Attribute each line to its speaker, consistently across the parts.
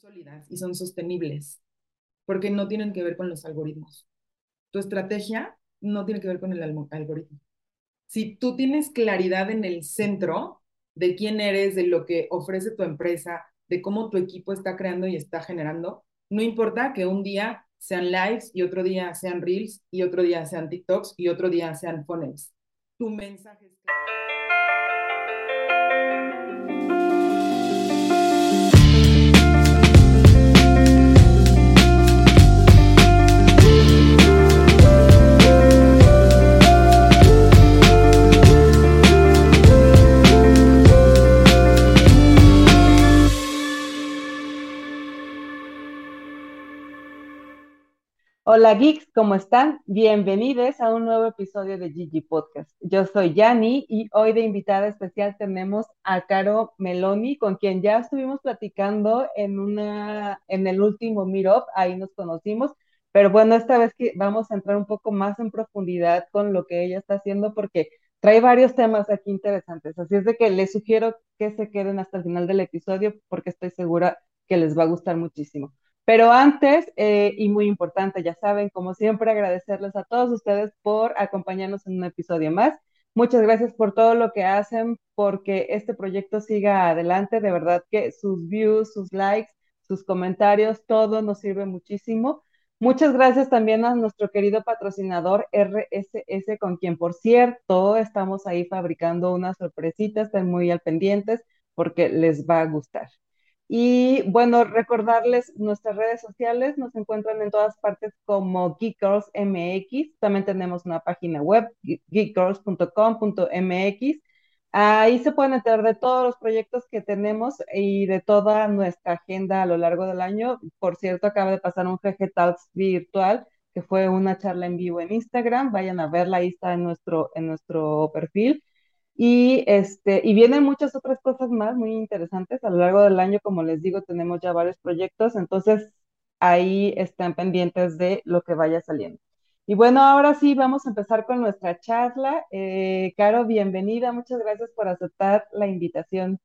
Speaker 1: sólidas y son sostenibles, porque no tienen que ver con los algoritmos. Tu estrategia no tiene que ver con el algoritmo. Si tú tienes claridad en el centro de quién eres, de lo que ofrece tu empresa, de cómo tu equipo está creando y está generando, no importa que un día sean lives y otro día sean reels y otro día sean TikToks y otro día sean funnels. Tu mensaje es
Speaker 2: Hola geeks, ¿cómo están? Bienvenidos a un nuevo episodio de Gigi Podcast. Yo soy Yani y hoy de invitada especial tenemos a Caro Meloni, con quien ya estuvimos platicando en una en el último Meetup, ahí nos conocimos, pero bueno, esta vez que vamos a entrar un poco más en profundidad con lo que ella está haciendo porque trae varios temas aquí interesantes, así es de que les sugiero que se queden hasta el final del episodio porque estoy segura que les va a gustar muchísimo. Pero antes, eh, y muy importante, ya saben, como siempre, agradecerles a todos ustedes por acompañarnos en un episodio más. Muchas gracias por todo lo que hacen, porque este proyecto siga adelante. De verdad que sus views, sus likes, sus comentarios, todo nos sirve muchísimo. Muchas gracias también a nuestro querido patrocinador RSS, con quien, por cierto, estamos ahí fabricando unas sorpresitas, estén muy al pendientes porque les va a gustar. Y bueno, recordarles nuestras redes sociales, nos encuentran en todas partes como Geek MX. También tenemos una página web, geekgirls.com.mx. Ahí se pueden enterar de todos los proyectos que tenemos y de toda nuestra agenda a lo largo del año. Por cierto, acaba de pasar un GG Talks virtual, que fue una charla en vivo en Instagram. Vayan a verla, ahí está en nuestro, en nuestro perfil. Y, este, y vienen muchas otras cosas más muy interesantes. A lo largo del año, como les digo, tenemos ya varios proyectos, entonces ahí están pendientes de lo que vaya saliendo. Y bueno, ahora sí, vamos a empezar con nuestra charla. Eh, Caro, bienvenida, muchas gracias por aceptar la invitación.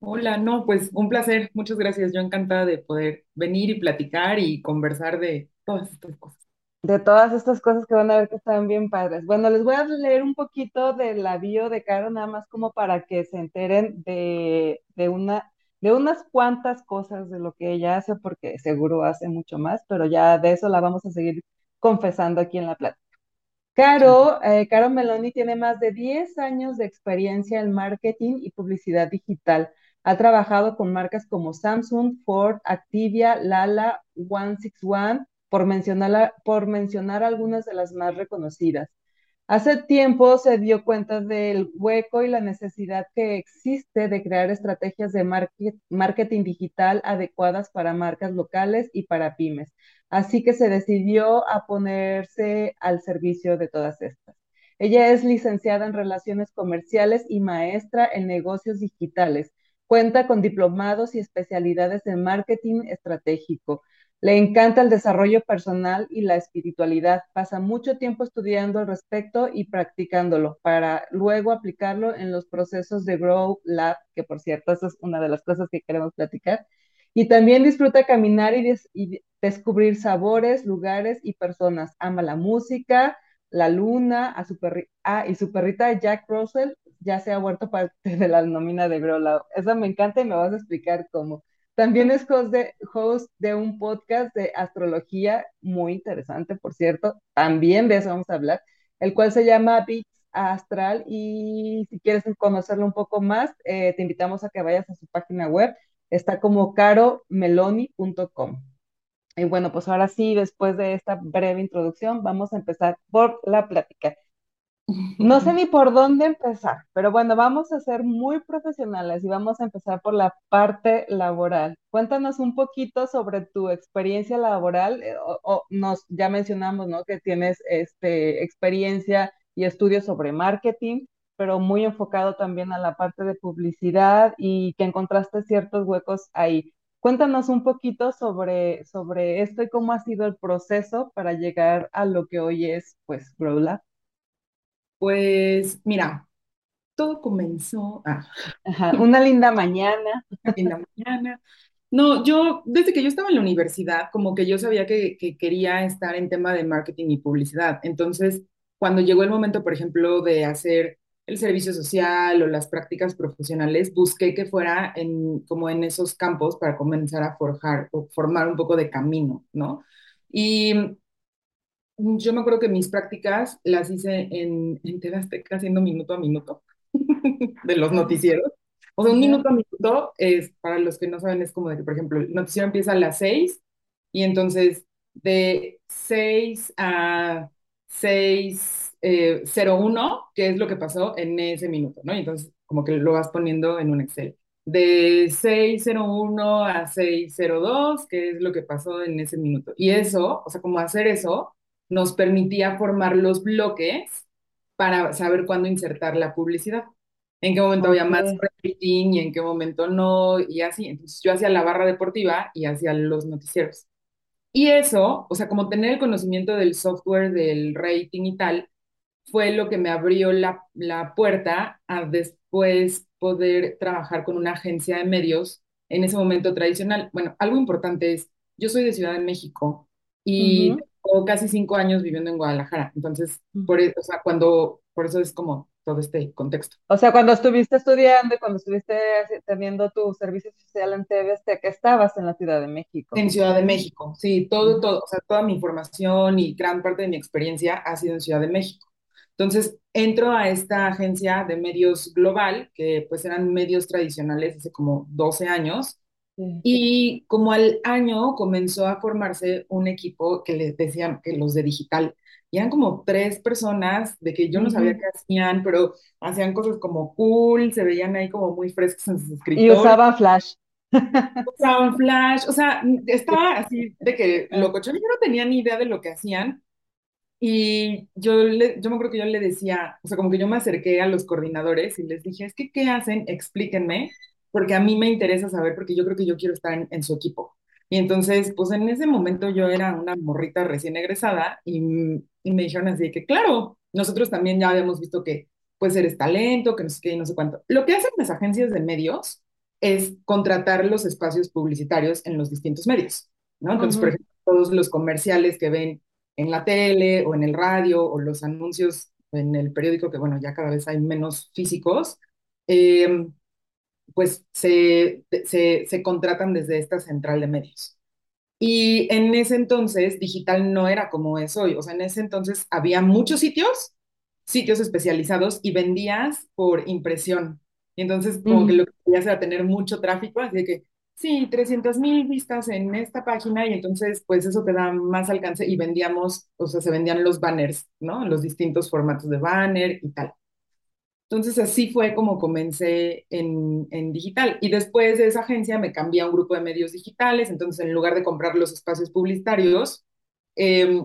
Speaker 1: Hola, no, pues un placer, muchas gracias. Yo encantada de poder venir y platicar y conversar de todas estas cosas
Speaker 2: de todas estas cosas que van a ver que están bien padres. Bueno, les voy a leer un poquito de la bio de Caro, nada más como para que se enteren de, una, de unas cuantas cosas de lo que ella hace, porque seguro hace mucho más, pero ya de eso la vamos a seguir confesando aquí en la plática. Caro, eh, Caro Meloni tiene más de 10 años de experiencia en marketing y publicidad digital. Ha trabajado con marcas como Samsung, Ford, Activia, Lala, 161, por mencionar, por mencionar algunas de las más reconocidas. Hace tiempo se dio cuenta del hueco y la necesidad que existe de crear estrategias de marketing digital adecuadas para marcas locales y para pymes. Así que se decidió a ponerse al servicio de todas estas. Ella es licenciada en Relaciones Comerciales y maestra en Negocios Digitales. Cuenta con diplomados y especialidades en marketing estratégico. Le encanta el desarrollo personal y la espiritualidad. Pasa mucho tiempo estudiando al respecto y practicándolo para luego aplicarlo en los procesos de Grow Lab, que por cierto, esa es una de las cosas que queremos platicar. Y también disfruta caminar y, descubrir sabores, lugares y personas. Ama la música, la luna, a su ah, y su perrita Jack Russell ya se ha vuelto parte de la nómina de Grow Lab. Eso me encanta y me vas a explicar cómo. También es host de, un podcast de astrología muy interesante, por cierto. También de eso vamos a hablar, el cual se llama Beats Astral. Y si quieres conocerlo un poco más, eh, te invitamos a que vayas a su página web. Está como caromeloni.com. Y bueno, pues ahora sí, después de esta breve introducción, vamos a empezar por la plática. No sé ni por dónde empezar, pero bueno, vamos a ser muy profesionales y vamos a empezar por la parte laboral. Cuéntanos un poquito sobre tu experiencia laboral. Eh, o, nos ya mencionamos, ¿no? Que tienes este experiencia y estudios sobre marketing, pero muy enfocado también a la parte de publicidad y que encontraste ciertos huecos ahí. Cuéntanos un poquito sobre, sobre esto y cómo ha sido el proceso para llegar a lo que hoy es, pues, GrowLab.
Speaker 1: Pues mira, todo comenzó,
Speaker 2: ah, una linda mañana.
Speaker 1: Una linda mañana. No, yo desde que yo estaba en la universidad, como que yo sabía que, que quería estar en tema de marketing y publicidad. Entonces, cuando llegó el momento, por ejemplo, de hacer el servicio social o las prácticas profesionales, busqué que fuera en, como en esos campos para comenzar a forjar o formar un poco de camino, ¿no? Y yo me acuerdo que mis prácticas las hice en, en TV Azteca haciendo minuto a minuto de los
Speaker 2: Ah,
Speaker 1: noticieros. O sea, un minuto a minuto es, para los que no saben, es como de que, por ejemplo, el noticiero empieza a las seis y entonces de 6 a seis eh, cero uno qué es lo que pasó en ese minuto, ¿no? Y entonces como que lo vas poniendo en un Excel. De seis cero uno a seis cero dos qué es lo que pasó en ese minuto. Y eso, o sea, como hacer eso, nos permitía formar los bloques para saber cuándo insertar la publicidad en qué momento había más rating y en qué momento no, y así. Entonces yo hacía la barra deportiva y hacía los noticieros. Y eso, o sea, como tener el conocimiento del software, del rating y tal, fue lo que me abrió la, la puerta a después poder trabajar con una agencia de medios en ese momento tradicional. Bueno, algo importante es, yo soy de Ciudad de México y
Speaker 2: ujú,
Speaker 1: tengo casi cinco años viviendo en Guadalajara. Entonces, por, e- o sea, cuando, por eso es como todo este contexto.
Speaker 2: O sea, cuando estuviste estudiando y cuando estuviste teniendo tu servicio social en TV Azteca, estabas en la Ciudad de México.
Speaker 1: En Ciudad de México, sí, todo, todo, o sea, toda mi información y gran parte de mi experiencia ha sido en Ciudad de México. Entonces, entro a esta agencia de medios global, que pues eran medios tradicionales hace como 12 años,
Speaker 2: sí.
Speaker 1: y como al año comenzó a formarse un equipo que les decían que los de digital, y eran como tres personas de que yo no sabía qué hacían, pero hacían cosas como cool, se veían ahí como muy frescos en sus
Speaker 2: Y
Speaker 1: escritorios
Speaker 2: usaban Flash.
Speaker 1: usaban Flash, o sea, estaba así de que
Speaker 2: Ah,
Speaker 1: locochón, yo no tenía ni idea de lo que hacían y yo, le, yo me acuerdo que yo le decía, o sea, como que yo me acerqué a los coordinadores y les dije, es que, ¿qué hacen? Explíquenme, porque a mí me interesa saber, porque yo creo que yo quiero estar en, en su equipo. Y entonces, pues en ese momento yo era una morrita recién egresada y, y me dijeron así que, claro, nosotros también ya habíamos visto que pues eres talento, que no sé qué y no sé cuánto. Lo que hacen las agencias de medios es contratar los espacios publicitarios en los distintos medios, ¿no? Entonces, por
Speaker 2: ujú.
Speaker 1: ejemplo, todos los comerciales que ven en la tele o en el radio o los anuncios en el periódico, que bueno, ya cada vez hay menos físicos, eh, pues se, se, se contratan desde esta central de medios. Y en ese entonces, digital no era como es hoy. O sea, en ese entonces había muchos sitios, sitios especializados y vendías por impresión. Y entonces, como que
Speaker 2: Ujú.
Speaker 1: lo que querías era tener mucho tráfico, así que, sí, 300 mil vistas en esta página y entonces, pues eso te da más alcance y vendíamos, o sea, se vendían los banners, ¿no? Los distintos formatos de banner y tal. Entonces así fue como comencé en, en digital. Y después de esa agencia me cambié a un grupo de medios digitales. Entonces en lugar de comprar los espacios publicitarios, eh,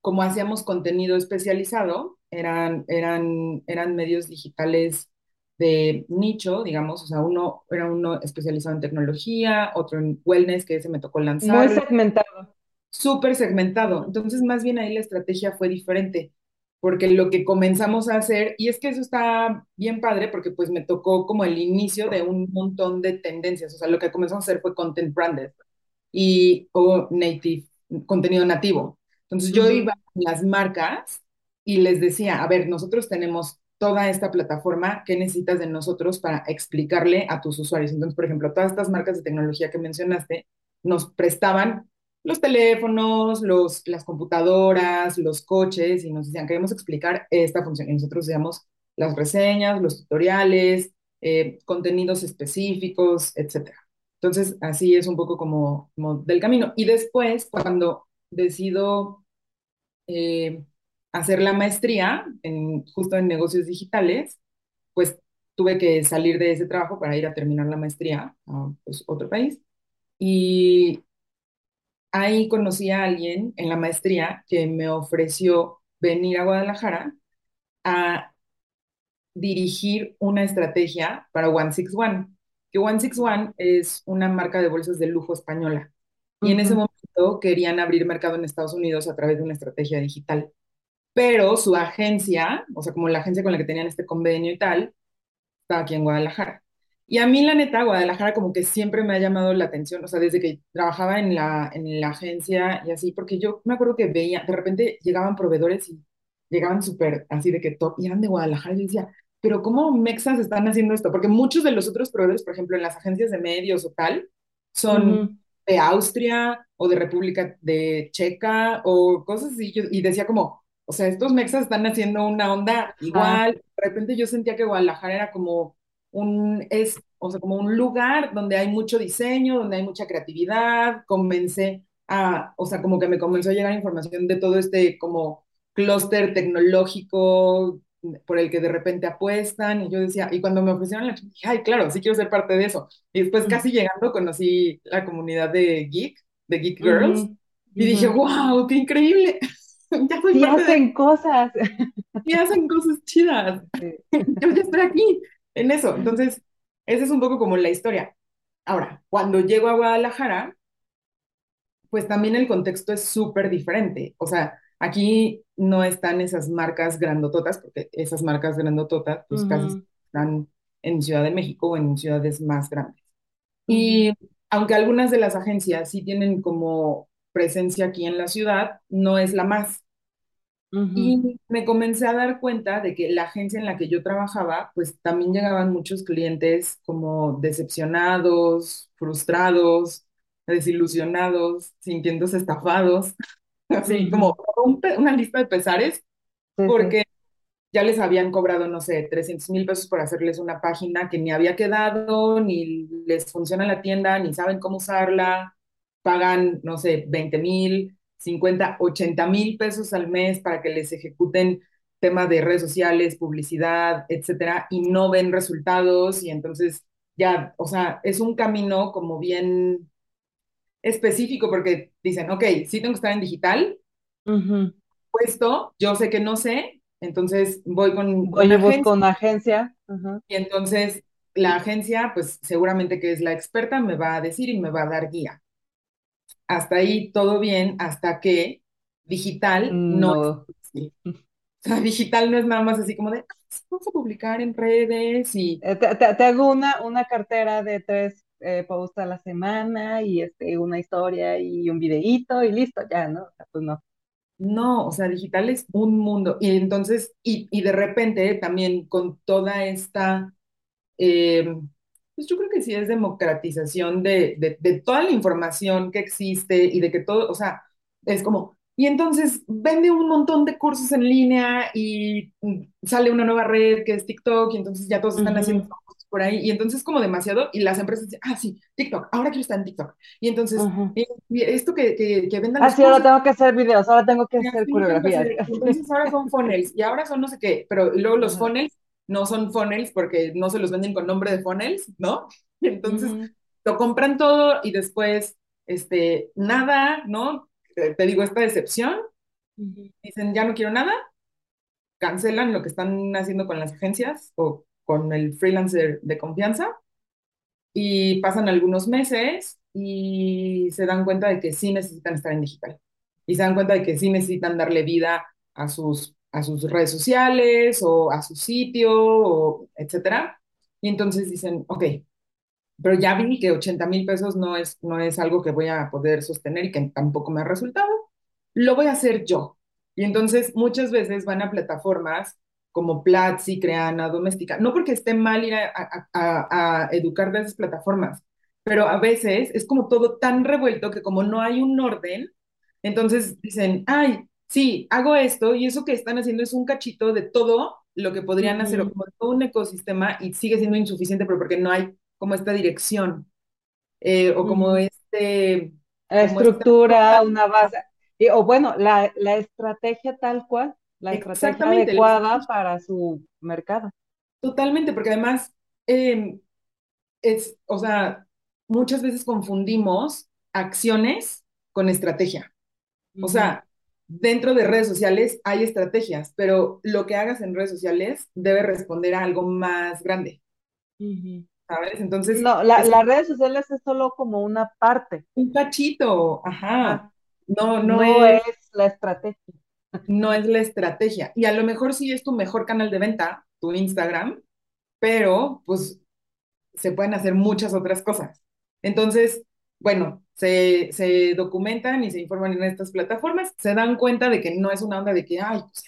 Speaker 1: como hacíamos contenido especializado, eran, eran, eran medios digitales de nicho, digamos. O sea, uno era uno especializado en tecnología, otro en wellness, que ese me tocó
Speaker 2: Muy
Speaker 1: lanzarlo
Speaker 2: segmentado.
Speaker 1: súper segmentado. Entonces, más bien ahí la estrategia fue diferente, porque lo que comenzamos a hacer, y es que eso está bien padre, porque pues me tocó como el inicio de un montón de tendencias, o sea, lo que comenzamos a hacer fue content branded y o native, contenido nativo. Entonces yo iba a las marcas y les decía, a ver, nosotros tenemos toda esta plataforma, ¿qué necesitas de nosotros para explicarle a tus usuarios? Entonces, por ejemplo, todas estas marcas de tecnología que mencionaste nos prestaban los teléfonos, los, las computadoras, los coches y nos decían, queremos explicar esta función. Y nosotros decíamos las reseñas, los tutoriales, eh, contenidos específicos, etcétera. Entonces, así es un poco como, como del camino. Y después, cuando decido eh, hacer la maestría en, justo en negocios digitales, pues tuve que salir de ese trabajo para ir a terminar la maestría a pues, otro país. Y ahí conocí a alguien en la maestría que me ofreció venir a Guadalajara a dirigir una estrategia para 161, que 161 es una marca de bolsas de lujo española. Y en ese momento querían abrir mercado en Estados Unidos a través de una estrategia digital. Pero su agencia, o sea, como la agencia con la que tenían este convenio y tal, estaba aquí en Guadalajara. Y a mí, la neta, Guadalajara como que siempre me ha llamado la atención, o sea, desde que trabajaba en la, en la agencia y así, porque yo me acuerdo que veía, de repente llegaban proveedores y llegaban súper así de que top, y eran de Guadalajara, y yo decía, pero ¿cómo mexas están haciendo esto? Porque muchos de los otros proveedores, por ejemplo, en las agencias de medios o tal, son
Speaker 2: Ujú,
Speaker 1: de Austria o de República de Checa o cosas así, yo- y decía como, o sea, estos mexas están haciendo una onda igual, de repente yo sentía que Guadalajara era como un, es, o sea, como un lugar donde hay mucho diseño, donde hay mucha creatividad, comencé a, o sea, como que me comenzó a llegar información de todo este como clúster tecnológico por el que de repente apuestan, y yo decía, y cuando me ofrecieron la dije, ay, claro, sí quiero ser parte de eso. Y después casi llegando conocí la comunidad de Geek, de Geek Girls, y dije, wow, qué increíble, ya soy parte de,
Speaker 2: hacen cosas.
Speaker 1: y hacen cosas chidas,
Speaker 2: Sí.
Speaker 1: yo ya estoy aquí en eso. Entonces, esa es un poco como la historia. Ahora, cuando llego a Guadalajara, pues también el contexto es súper diferente. O sea, aquí no están esas marcas grandototas, porque esas marcas grandototas, pues casi están en Ciudad de México o en ciudades más grandes. Y aunque algunas de las agencias sí tienen como presencia aquí en la ciudad, no es la más.
Speaker 2: Ujú,
Speaker 1: Y me comencé a dar cuenta de que la agencia en la que yo trabajaba, pues también llegaban muchos clientes como decepcionados, frustrados, desilusionados, sintiéndose estafados, así como un una lista de pesares,
Speaker 2: Sí, sí.
Speaker 1: porque ya les habían cobrado, no sé, trescientos mil pesos por hacerles una página que ni había quedado, ni les funciona la tienda, ni saben cómo usarla, pagan, no sé, veinte mil, cincuenta, ochenta mil pesos al mes para que les ejecuten temas de redes sociales, publicidad, etcétera, y no ven resultados, y entonces ya, o sea, es un camino como bien específico porque dicen, ok, sí tengo que estar en digital, puesto, yo sé que no sé, entonces voy con
Speaker 2: Voy busco
Speaker 1: agencia
Speaker 2: una agencia.
Speaker 1: Y entonces la agencia, pues seguramente que es la experta, me va a decir y me va a dar guía. Hasta ahí todo bien, hasta que digital no es
Speaker 2: No.
Speaker 1: O sea, digital no es nada más así como de, "Ah, sí, vamos a publicar en redes y
Speaker 2: Eh, Te, te- te hago una, una cartera de tres eh, posts a la semana y este, una historia y un videíto y listo, ya, ¿no? O sea, pues no.
Speaker 1: no, o sea, digital es un mundo. Y entonces, y, y de repente también con toda esta eh, pues yo creo que sí es democratización de, de, de toda la información que existe y de que todo, o sea, es como, y entonces vende un montón de cursos en línea y mm, sale una nueva red que es TikTok y entonces ya todos están haciendo cosas por ahí y entonces como demasiado y las empresas dicen, ah, sí, TikTok, ahora quiero estar en TikTok. Y entonces, esto que, que, que vendan
Speaker 2: Ah, sí, ahora tengo que hacer videos, ahora tengo que hacer coreografías.
Speaker 1: Entonces ahora son funnels y ahora son no sé qué, pero luego los
Speaker 2: Ajá.
Speaker 1: funnels no son funnels porque no se los venden con nombre de funnels, ¿no? Entonces lo compran todo y después, este, nada, ¿no? Te, te digo, esta decepción,
Speaker 2: ujú,
Speaker 1: dicen, ya no quiero nada, cancelan lo que están haciendo con las agencias o con el freelancer de confianza y pasan algunos meses y se dan cuenta de que sí necesitan estar en digital. Y se dan cuenta de que sí necesitan darle vida a sus, a sus redes sociales o a su sitio, o etcétera. Y entonces dicen, ok, pero ya vi que ochenta mil pesos no es, no es algo que voy a poder sostener y que tampoco me ha resultado. Lo voy a hacer yo. Y entonces muchas veces van a plataformas como Platzi, Creana, Doméstica, no porque esté mal ir a, a, a, a educar de esas plataformas, pero a veces es como todo tan revuelto que como no hay un orden, entonces dicen, ay, sí, hago esto y eso que están haciendo es un cachito de todo lo que podrían hacer, o
Speaker 2: ujú,
Speaker 1: como todo un ecosistema y sigue siendo insuficiente, pero porque no hay como esta dirección eh, o como
Speaker 2: ujú.
Speaker 1: este,
Speaker 2: La
Speaker 1: como esta
Speaker 2: estructura, una base, y- o bueno, la, la estrategia tal cual, la estrategia adecuada para su mercado.
Speaker 1: totalmente, porque además eh, es, o sea, muchas veces confundimos acciones con estrategia. O sea, dentro de redes sociales hay estrategias, pero lo que hagas en redes sociales debe responder a algo más grande. ¿sabes? Entonces,
Speaker 2: No, la-
Speaker 1: es
Speaker 2: las redes sociales es solo como una parte,
Speaker 1: un cachito, ajá.
Speaker 2: ajá,
Speaker 1: No, no
Speaker 2: no
Speaker 1: es,
Speaker 2: es la estrategia.
Speaker 1: no es la estrategia. Y a lo mejor sí es tu mejor canal de venta, tu Instagram, pero pues se pueden hacer muchas otras cosas. Entonces, bueno, se, se documentan y se informan en estas plataformas, se dan cuenta de que no es una onda de que, ay, pues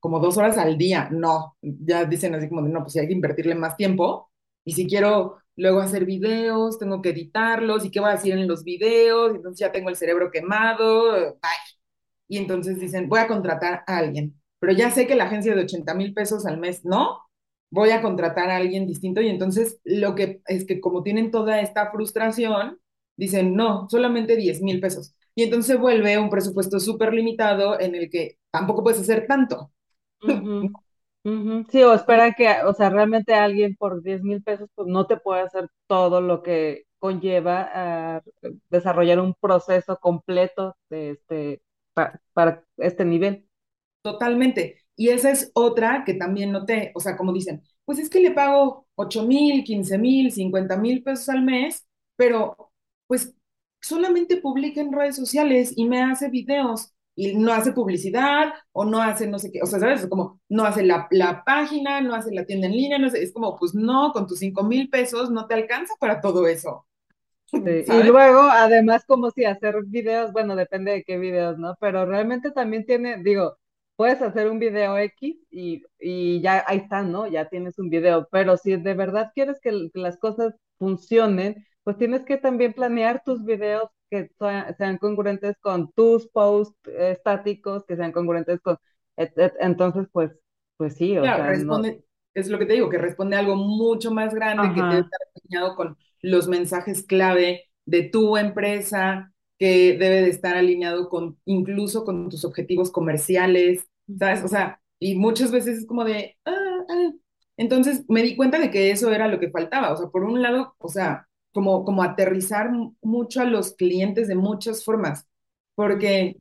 Speaker 1: como dos horas al día. No, ya dicen así como de, no, pues hay que invertirle más tiempo. Y si quiero luego hacer videos, tengo que editarlos, y qué voy a decir en los videos, entonces ya tengo el cerebro quemado, bye. Y entonces dicen, voy a contratar a alguien, pero ya sé que la agencia de 80 mil pesos al mes no, voy a contratar a alguien distinto y entonces lo que es que como tienen toda esta frustración, dicen, no, solamente 10 mil pesos. Y entonces vuelve un presupuesto súper limitado en el que tampoco puedes hacer tanto.
Speaker 2: Sí, o espera que, o sea, realmente alguien por 10 mil pesos pues no te puede hacer todo lo que conlleva a desarrollar un proceso completo de este, para este nivel.
Speaker 1: Totalmente. Y esa es otra que también noté, o sea, como dicen, pues es que le pago 8 mil, 15 mil, 50 mil pesos al mes, pero pues solamente publica en redes sociales y me hace videos y no hace publicidad o no hace no sé qué, o sea, ¿sabes? Como no hace la, la página, no hace la tienda en línea, no sé, es como, pues no, con tus 5 mil pesos no te alcanza para todo eso.
Speaker 2: Y luego, además, como si hacer videos, bueno, depende de qué videos, ¿no? Pero realmente también tiene, digo, puedes hacer un video X y, y, ya ahí está, ¿no? Ya tienes un video, pero si de verdad quieres que, las cosas funcionen, pues tienes que también planear tus videos que sean congruentes con tus posts estáticos, que sean congruentes con... entonces, pues, pues sí,
Speaker 1: o sea, responde, es lo que te digo, que responde a algo mucho más grande que debe estar alineado con los mensajes clave de tu empresa, que debe de estar alineado con incluso con tus objetivos comerciales, ¿sabes? O sea, y muchas veces es como de, ah, ah. entonces me di cuenta de que eso era lo que faltaba, o sea, por un lado, o sea, como, como aterrizar mucho a los clientes de muchas formas, porque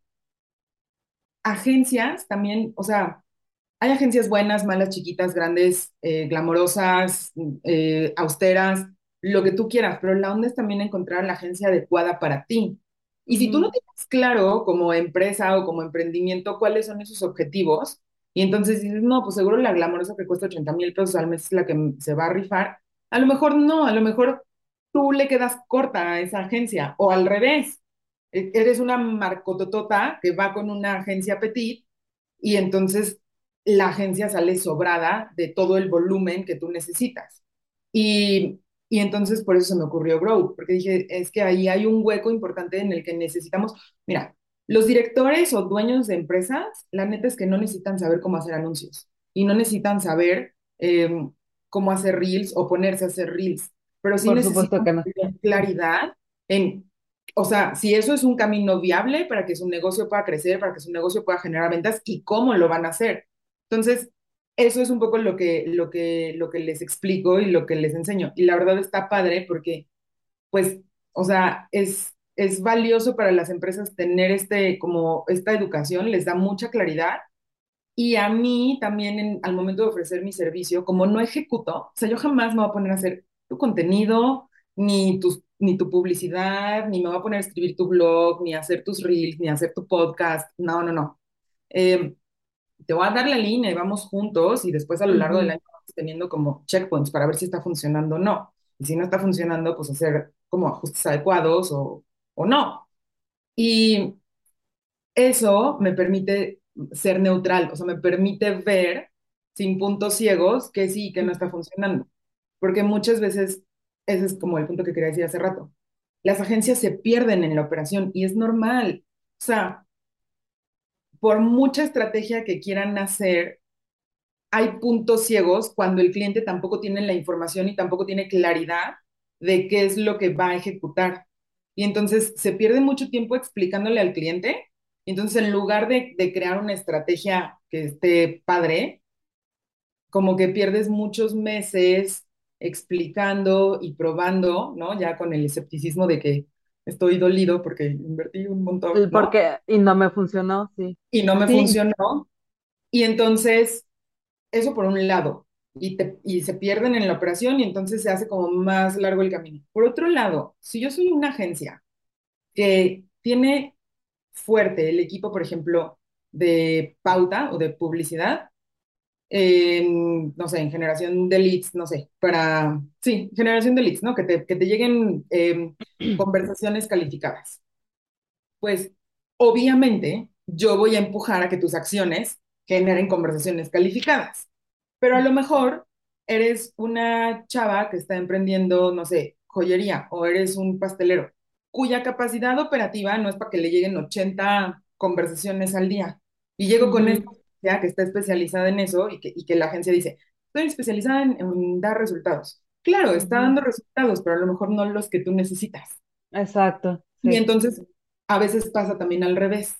Speaker 1: agencias también, o sea, hay agencias buenas, malas, chiquitas, grandes, eh, glamorosas, eh, austeras, lo que tú quieras, pero la onda es también encontrar la agencia adecuada para ti. Y si tú no tienes claro como empresa o como emprendimiento cuáles son esos objetivos, y entonces dices, no, pues seguro la glamorosa que cuesta 80 mil pesos al mes es la que se va a rifar, a lo mejor no, a lo mejor tú le quedas corta a esa agencia, o al revés, e-, eres una marcototota que va con una agencia petit y entonces la agencia sale sobrada de todo el volumen que tú necesitas. Y y entonces por eso se me ocurrió Grow, porque dije, es que ahí hay un hueco importante en el que necesitamos, mira, los directores o dueños de empresas, la neta es que no necesitan saber cómo hacer anuncios y no necesitan saber em, cómo hacer reels o ponerse a hacer reels, pero sí necesitan claridad en, o sea, si eso es un camino viable para que su negocio pueda crecer, para que su negocio pueda generar ventas y cómo lo van a hacer. Entonces, eso es un poco lo que, lo que, lo que les explico y lo que les enseño. Y la verdad está padre porque, pues, o sea, es, es valioso para las empresas tener este, como esta educación, les da mucha claridad. Y a mí también al momento de ofrecer mi servicio, como no ejecuto, o sea, yo jamás me voy a poner a hacer tu contenido, ni, tus, ni tu publicidad, ni me voy a poner a escribir tu blog, ni hacer tus reels, ni hacer tu podcast. No, no, no. Eh, te voy a dar la línea y vamos juntos y después a lo largo del año vamos teniendo como checkpoints para ver si está funcionando o no. Y si no está funcionando, pues hacer como ajustes adecuados o, o no. Y eso me permite ser neutral, o sea, me permite ver sin puntos ciegos que sí que no está funcionando. Porque muchas veces, ese es como el punto que quería decir hace rato, las agencias se pierden en la operación y es normal. O sea, por mucha estrategia que quieran hacer, hay puntos ciegos cuando el cliente tampoco tiene la información y tampoco tiene claridad de qué es lo que va a ejecutar. Y entonces se pierde mucho tiempo explicándole al cliente. Entonces en lugar de crear una estrategia que esté padre, como que pierdes muchos meses explicando y probando, ¿no? Ya con el escepticismo de que estoy dolido porque invertí un montón.
Speaker 2: Porque, y no me funcionó, sí.
Speaker 1: Y no me funcionó. Y entonces, eso por un lado, y, te, y se pierden en la operación y entonces se hace como más largo el camino. Por otro lado, si yo soy una agencia que tiene fuerte el equipo, por ejemplo, de pauta o de publicidad, no sé, en generación de leads, no sé, para, sí, generación de leads, ¿no? Que te, que te lleguen eh, conversaciones calificadas. Pues obviamente yo voy a empujar a que tus acciones generen conversaciones calificadas, pero a lo mejor eres una chava que está emprendiendo, no sé, joyería o eres un pastelero cuya capacidad operativa no es para que le lleguen 80 conversaciones al día. Y llego con esta ya que está especializada en eso y que, y que la agencia dice, estoy especializada en, en dar resultados. Claro, está dando resultados, pero a lo mejor no los que tú necesitas.
Speaker 2: Exacto.
Speaker 1: Y entonces a veces pasa también al revés.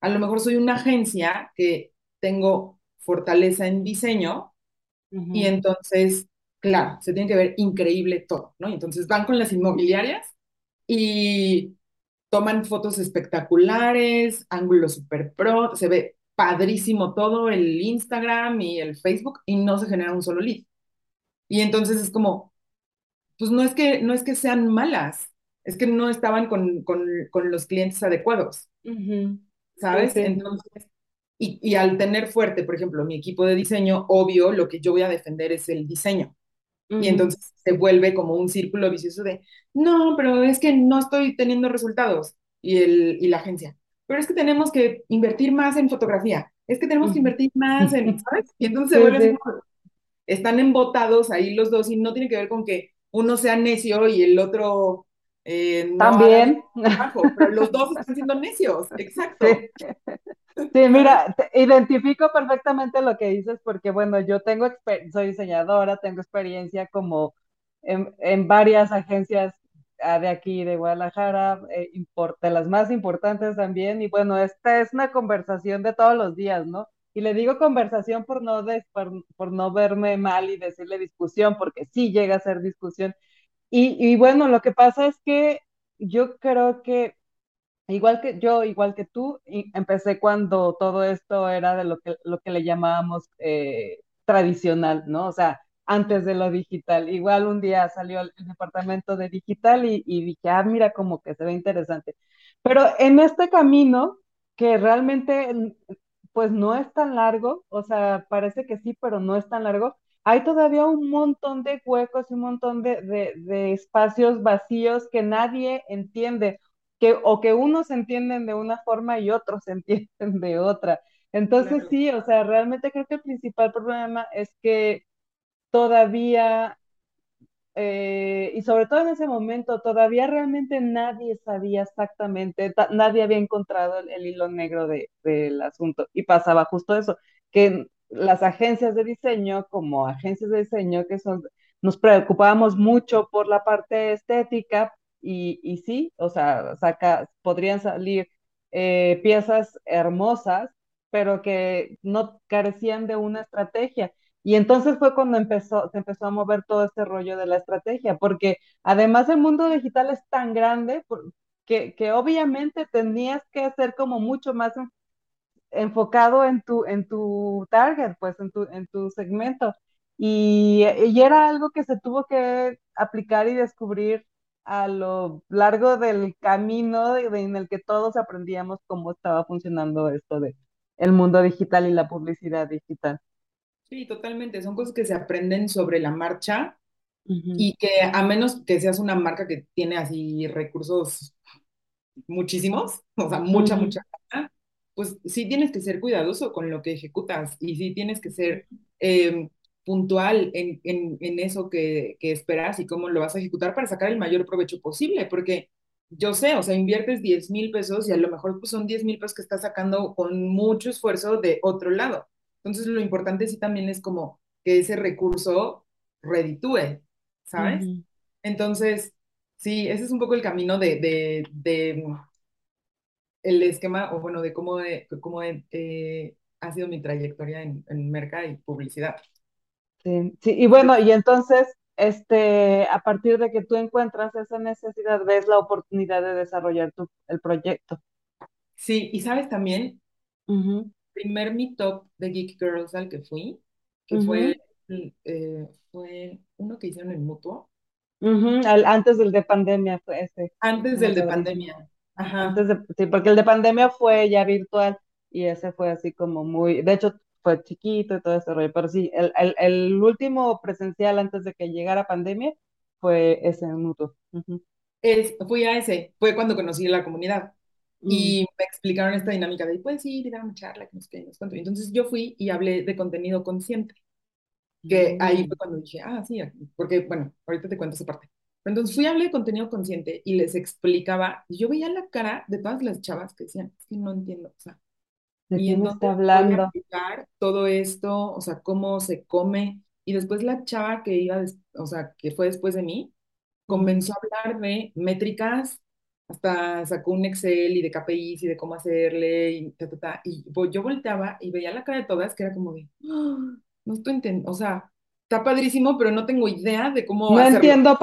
Speaker 1: A lo mejor soy una agencia que tengo fortaleza en diseño y entonces, claro, se tiene que ver increíble todo, ¿no? Y entonces van con las inmobiliarias y toman fotos espectaculares, ángulos super pro, se ve padrísimo todo el Instagram y el Facebook y no se genera un solo lead. Y entonces es como, pues no es que, no es que sean malas, es que no estaban con, con, con los clientes adecuados,
Speaker 2: ujú. Sí,
Speaker 1: ¿sabes? Entonces, y, y al tener fuerte, por ejemplo, mi equipo de diseño, obvio, lo que yo voy a defender es el diseño. Y
Speaker 2: Ujú,
Speaker 1: entonces se vuelve como un círculo vicioso de, no, pero es que no estoy teniendo resultados. Y, el, y la agencia, pero es que tenemos que invertir más en fotografía, es que tenemos que invertir más en, ¿sabes? Y entonces
Speaker 2: Sí,
Speaker 1: están embotados ahí los dos y no tiene que ver con que uno sea necio y el otro eh, no
Speaker 2: También.
Speaker 1: trabajo, pero los dos están siendo necios, exacto.
Speaker 2: Sí. Mira, te- identifico perfectamente lo que dices porque, bueno, yo tengo, soy diseñadora, tengo experiencia como en, en varias agencias de aquí, de Guadalajara, eh, las más importantes también, y bueno, esta es una conversación de todos los días, ¿no? Y le digo conversación por no, des- por, por no verme mal y decirle discusión, porque sí llega a ser discusión. Y, y bueno, lo que pasa es que yo creo que Igual que yo, igual que tú, empecé cuando todo esto era de lo que, lo que le llamábamos eh, tradicional, ¿no? O sea, antes de lo digital. Igual un día salió el, departamento de digital y, y dije, ah, mira, como que se ve interesante. Pero en este camino, que realmente, mm, pues no es tan largo, o sea, parece que sí, pero no es tan largo, hay todavía un montón de huecos y un montón de, de, de espacios vacíos que nadie entiende que, o que unos entienden de una forma y otros entienden de otra. Entonces
Speaker 1: Claro,
Speaker 2: sí, o sea, realmente creo que el principal problema es que todavía, eh, y sobre todo en ese momento, todavía realmente nadie sabía exactamente, ta- nadie había encontrado el, hilo negro de, del asunto. Y pasaba justo eso, que las agencias de diseño, como agencias de diseño, que son, nos preocupábamos mucho por la parte estética, y, y sí, o sea, saca, podrían salir eh, piezas hermosas, pero que no carecían de una estrategia. Y entonces fue cuando empezó, se empezó a mover todo este rollo de la estrategia, porque además el mundo digital es tan grande que, que obviamente tenías que ser como mucho más en- enfocado en tu, en tu target, pues en tu, en tu segmento. Y, y era algo que se tuvo que aplicar y descubrir a lo largo del camino en el que todos aprendíamos cómo estaba funcionando esto de el mundo digital y la publicidad digital.
Speaker 1: Sí, totalmente. Son cosas que se aprenden sobre la marcha y que a menos que seas una marca que tiene así recursos muchísimos, o sea, mucha, mucha, pues sí tienes que ser cuidadoso con lo que ejecutas y sí tienes que ser eh, puntual en, en, en eso que, que esperas y cómo lo vas a ejecutar para sacar el mayor provecho posible, porque yo sé, o sea, inviertes diez mil pesos y a lo mejor pues, son diez mil pesos que estás sacando con mucho esfuerzo de otro lado. Entonces, lo importante sí también es como que ese recurso reditúe, ¿sabes? Entonces, sí, ese es un poco el camino de, de, de el esquema, o bueno, de cómo, de, cómo eh, ha sido mi trayectoria en, en merca y publicidad.
Speaker 2: Sí, sí, y bueno, y entonces, este, a partir de que tú encuentras esa necesidad, ves la oportunidad de desarrollar tu, el proyecto.
Speaker 1: Sí, y sabes también, primer meetup de Geek Girls al que fui, que fue, eh, fue uno que hicieron en Mutuo,
Speaker 2: ujú, al- antes del de pandemia fue ese,
Speaker 1: antes del de pandemia. Ajá,
Speaker 2: Antes de, sí, porque el de pandemia fue ya virtual y ese fue así como muy, de hecho, fue chiquito y todo ese rollo. Pero sí, el, el, el último presencial antes de que llegara pandemia fue ese mutuo.
Speaker 1: es, fui a ese, fue cuando conocí la comunidad. Y me explicaron esta dinámica de, pues sí, dar una charla, que nos quedemos Y entonces yo fui y hablé de contenido consciente. Que ahí fue cuando dije, ah, sí, porque, bueno, ahorita te cuento esa parte. Entonces fui a hablar de contenido consciente y les explicaba, y yo veía la cara de todas las chavas que decían, es que no entiendo, o sea,
Speaker 2: ¿de quién está hablando?
Speaker 1: todo esto, o sea, cómo se come. Y después la chava que iba, o sea, que fue después de mí, comenzó a hablar de métricas, hasta sacó un Excel y de KPIs y de cómo hacerle, y, ta, ta, ta, y yo volteaba y veía la cara de todas que era como de, ¡Ah! no estoy entendiendo, o sea, está padrísimo, pero no tengo idea de cómo
Speaker 2: no Entiendo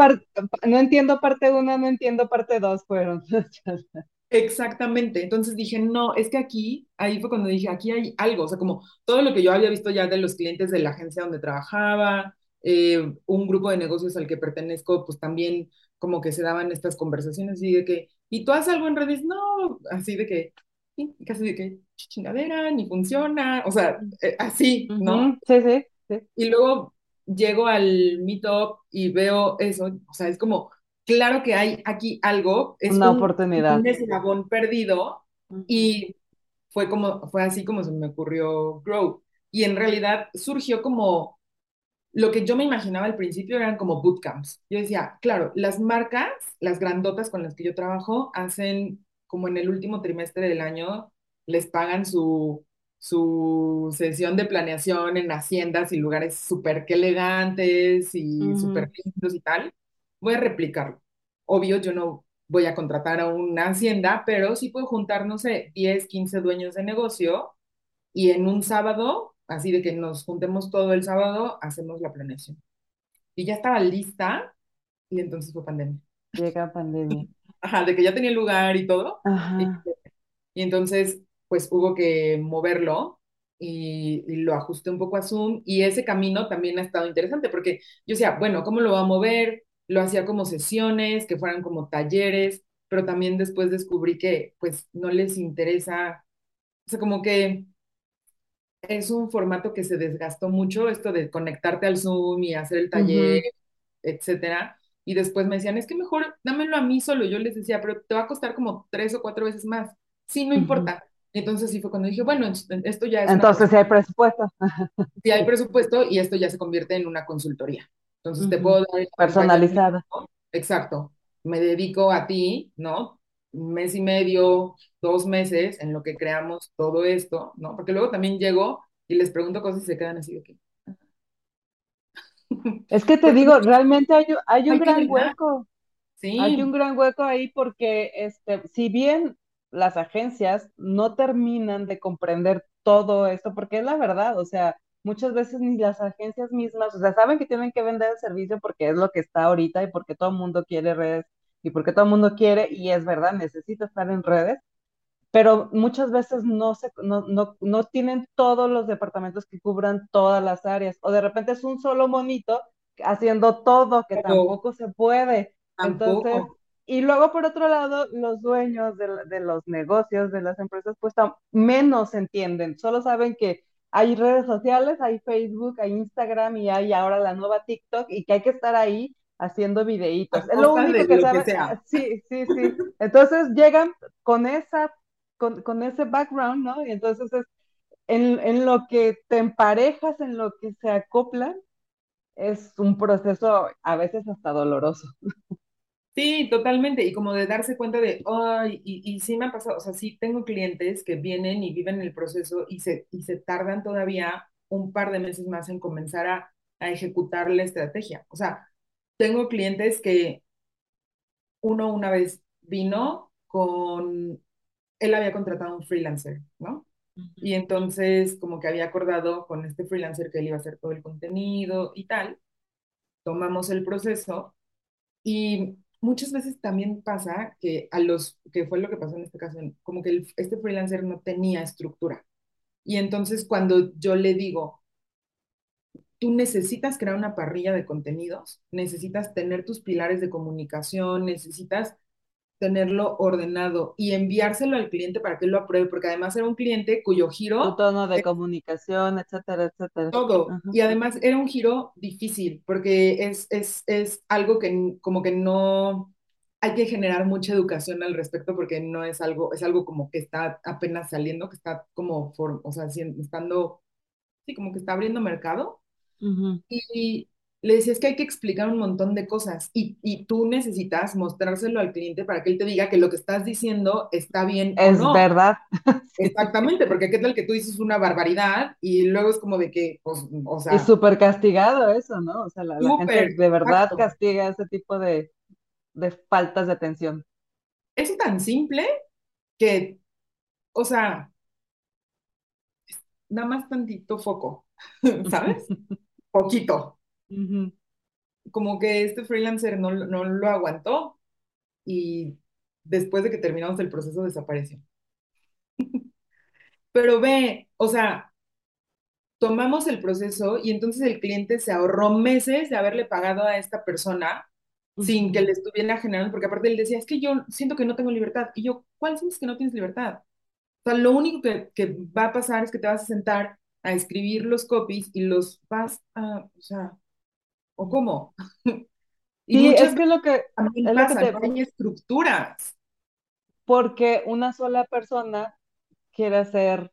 Speaker 2: no entiendo parte uno, no entiendo parte dos, fueron.
Speaker 1: Exactamente, entonces dije, no, es que aquí, ahí fue cuando dije, aquí hay algo, o sea, como todo lo que yo había visto ya de los clientes de la agencia donde trabajaba, eh, un grupo de negocios al que pertenezco, pues también como que se daban estas conversaciones y de que, ¿y tú haces algo en redes? No, así de que, casi de que chingadera, ni funciona, o sea, eh, así, ¿no?
Speaker 2: Sí, sí, sí.
Speaker 1: Y luego llego al meetup y veo eso, o sea, es como, claro que hay aquí algo, es
Speaker 2: una oportunidad.
Speaker 1: Un eslabón perdido y fue como, fue así como se me ocurrió Grow. Y en realidad surgió como lo que yo me imaginaba al principio eran como bootcamps. Yo decía, claro, las marcas, las grandotas con las que yo trabajo, hacen como en el último trimestre del año, les pagan su, su sesión de planeación en haciendas y lugares súper que elegantes y súper lindos y tal. Voy a replicarlo. Obvio, yo no voy a contratar a una hacienda, pero sí puedo juntar, no sé, 10, 15 dueños de negocio y en un sábado así de que nos juntemos todo el sábado, hacemos la planeación. Y ya estaba lista y entonces fue pandemia.
Speaker 2: Llega pandemia.
Speaker 1: Ajá, de que ya tenía el lugar y todo.
Speaker 2: Ajá.
Speaker 1: Y, entonces, pues hubo que moverlo y, lo ajusté un poco a Zoom y ese camino también ha estado interesante porque yo decía, bueno, ¿cómo lo va a mover? Lo hacía como sesiones, que fueran como talleres, pero también después descubrí que pues no les interesa, o sea, como que es un formato que se desgastó mucho, esto de conectarte al Zoom y hacer el taller, etcétera. Y después me decían, es que mejor dámelo a mí solo. Yo les decía, pero te va a costar como tres o cuatro veces más. Sí, no importa. Entonces sí fue cuando dije, bueno, esto ya es.
Speaker 2: Entonces sí hay presupuesto.
Speaker 1: Sí hay presupuesto y esto ya se convierte en una consultoría. Entonces te puedo dar.
Speaker 2: Personalizada.
Speaker 1: Exacto. Me dedico a ti, ¿no? Un mes y medio, dos meses en lo que creamos todo esto, ¿no? Porque luego también llego y les pregunto cosas y se quedan así de que...
Speaker 2: Es que te digo, realmente hay, hay un gran hueco. Sí. Hay un gran hueco ahí porque, este, si bien las agencias no terminan de comprender todo esto, porque es la verdad, o sea, muchas veces ni las agencias mismas, o sea, saben que tienen que vender el servicio porque es lo que está ahorita y porque todo el mundo quiere redes y porque todo el mundo quiere, y es verdad, necesita estar en redes, pero muchas veces no, se, no, no, no tienen todos los departamentos que cubran todas las áreas, o de repente es un solo monito haciendo todo, que tampoco se puede. Entonces, y luego por otro lado, los dueños de, de, los negocios, de las empresas, pues menos entienden, solo saben que hay redes sociales, hay Facebook, hay Instagram y hay ahora la nueva TikTok y que hay que estar ahí haciendo videitos. Es lo único que saben. Sí, sí, sí. Entonces llegan con esa, con, con ese background, ¿no? Y entonces es en, en, lo que te emparejas, en lo que se acoplan, es un proceso a veces hasta doloroso.
Speaker 1: Sí, totalmente. Y como de darse cuenta de, ay, y, y, sí me ha pasado, o sea, sí tengo clientes que vienen y viven el proceso y se, y se tardan todavía un par de meses más en comenzar a, a ejecutar la estrategia. O sea, tengo clientes que uno una vez vino con, él había contratado a un freelancer, ¿no? Y entonces como que había acordado con este freelancer que él iba a hacer todo el contenido y tal. Tomamos el proceso y muchas veces también pasa que a los, que fue lo que pasó en este caso, como que este freelancer no tenía estructura. Y entonces cuando yo le digo, tú necesitas crear una parrilla de contenidos, necesitas tener tus pilares de comunicación, necesitas tenerlo ordenado y enviárselo al cliente para que él lo apruebe, porque además era un cliente cuyo
Speaker 2: Tu
Speaker 1: giro
Speaker 2: tono de comunicación, etcétera, etcétera.
Speaker 1: todo.
Speaker 2: Ajá.
Speaker 1: Y además era un giro difícil, porque es, es, es algo que como que no hay que generar mucha educación al respecto, porque no es algo, es algo como que está apenas saliendo, que está como, for- o sea, sien- estando, sí, como que está abriendo mercado. Y le decía, es que hay que explicar un montón de cosas y, y tú necesitas mostrárselo al cliente para que él te diga que lo que estás diciendo está bien o
Speaker 2: Es
Speaker 1: no.
Speaker 2: verdad.
Speaker 1: Exactamente, porque qué tal que tú dices una barbaridad y luego es como de que, pues, o sea,
Speaker 2: súper castigado eso, ¿no? O sea, la, la gente de verdad
Speaker 1: exacto.
Speaker 2: castiga ese tipo de, de faltas de atención.
Speaker 1: Es tan simple que, o sea, nada más tantito foco, ¿sabes? Poquito. Como que este freelancer no, lo- no lo aguantó y después de que terminamos el proceso desapareció. Pero ve, o sea, tomamos el proceso y entonces el cliente se ahorró meses de haberle pagado a esta persona sin que le estuviera generando, porque aparte él decía, es que yo siento que no tengo libertad. Y yo, ¿cuál sientes que no tienes libertad? O sea, lo único que, que va a pasar es que te vas a sentar a escribir los copies y los vas a, o sea, ¿o cómo? Y
Speaker 2: Sí, es que lo que,
Speaker 1: también
Speaker 2: es lo que
Speaker 1: pasa,
Speaker 2: te,
Speaker 1: no hay estructuras.
Speaker 2: porque una sola persona quiere hacer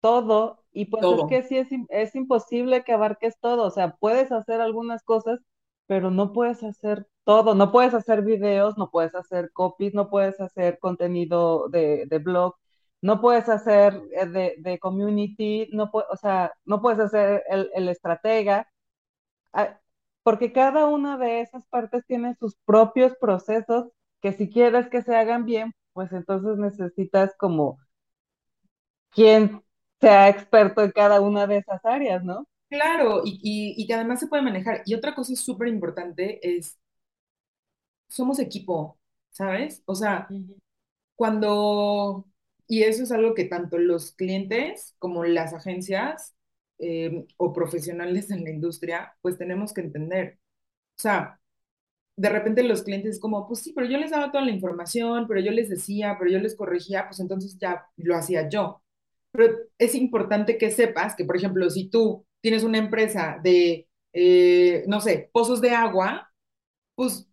Speaker 2: todo y pues es que sí es, es imposible que abarques todo, o sea, puedes hacer algunas cosas, pero no puedes hacer todo, no puedes hacer videos, no puedes hacer copies, no puedes hacer contenido de, de blog, no puedes hacer eh, de, de community, no o sea, no puedes hacer el, el estratega, ah, porque cada una de esas partes tiene sus propios procesos que si quieres que se hagan bien, pues entonces necesitas como quien sea experto en cada una de esas áreas, ¿no?
Speaker 1: Claro, y, y, y que además se puede manejar. Y otra cosa súper importante es, somos equipo, ¿sabes? O sea, cuando, y eso es algo que tanto los clientes como las agencias eh, o profesionales en la industria, pues tenemos que entender. O sea, de repente los clientes es como, pues sí, pero yo les daba toda la información, pero yo les decía, pero yo les corregía, pues entonces ya lo hacía yo. Pero es importante que sepas que, por ejemplo, si tú tienes una empresa de, eh, no sé, pozos de agua, pues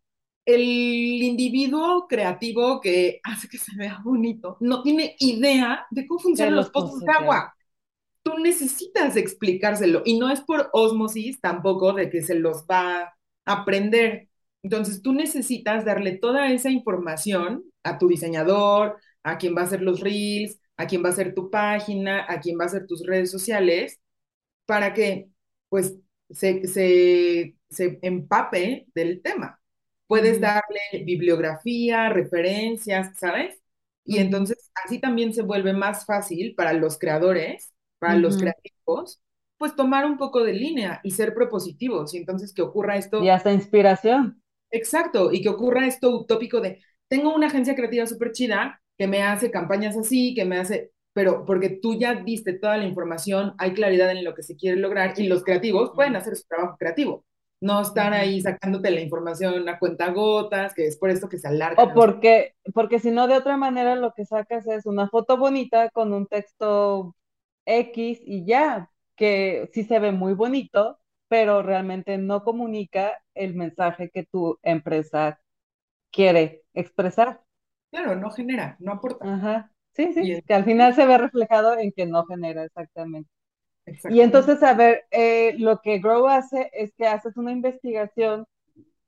Speaker 1: el individuo creativo que hace que se vea bonito no tiene idea de cómo
Speaker 2: De
Speaker 1: funcionan los
Speaker 2: los
Speaker 1: pozos de
Speaker 2: agua
Speaker 1: tú necesitas explicárselo y no es por osmosis tampoco de que se los va a aprender. Entonces tú necesitas darle toda esa información a tu diseñador, a quien va a hacer los reels, a quien va a hacer tu página, a quien va a hacer tus redes sociales, para que pues se, se, se empape del tema. Puedes darle bibliografía, referencias, ¿sabes? Y entonces así también se vuelve más fácil para los creadores, para los creativos, pues tomar un poco de línea y ser propositivos. Y entonces que ocurra
Speaker 2: Y
Speaker 1: esto
Speaker 2: hasta inspiración.
Speaker 1: Exacto, y que ocurra esto utópico de, tengo una agencia creativa súper chida que me hace campañas así, que me hace, pero porque tú ya diste toda la información, hay claridad en lo que se quiere lograr y los creativos pueden hacer su trabajo creativo, no estar ahí sacándote la información a cuenta gotas, que es por esto que se alargan
Speaker 2: O porque, porque si no, de otra manera lo que sacas es una foto bonita con un texto X y ya, que sí se ve muy bonito, pero realmente no comunica el mensaje que tu empresa quiere expresar.
Speaker 1: Claro, no genera, no aporta.
Speaker 2: Ajá. Sí, sí, que al final se ve reflejado en que no genera exactamente. Y entonces, a ver, eh, lo que Grow hace es que haces una investigación,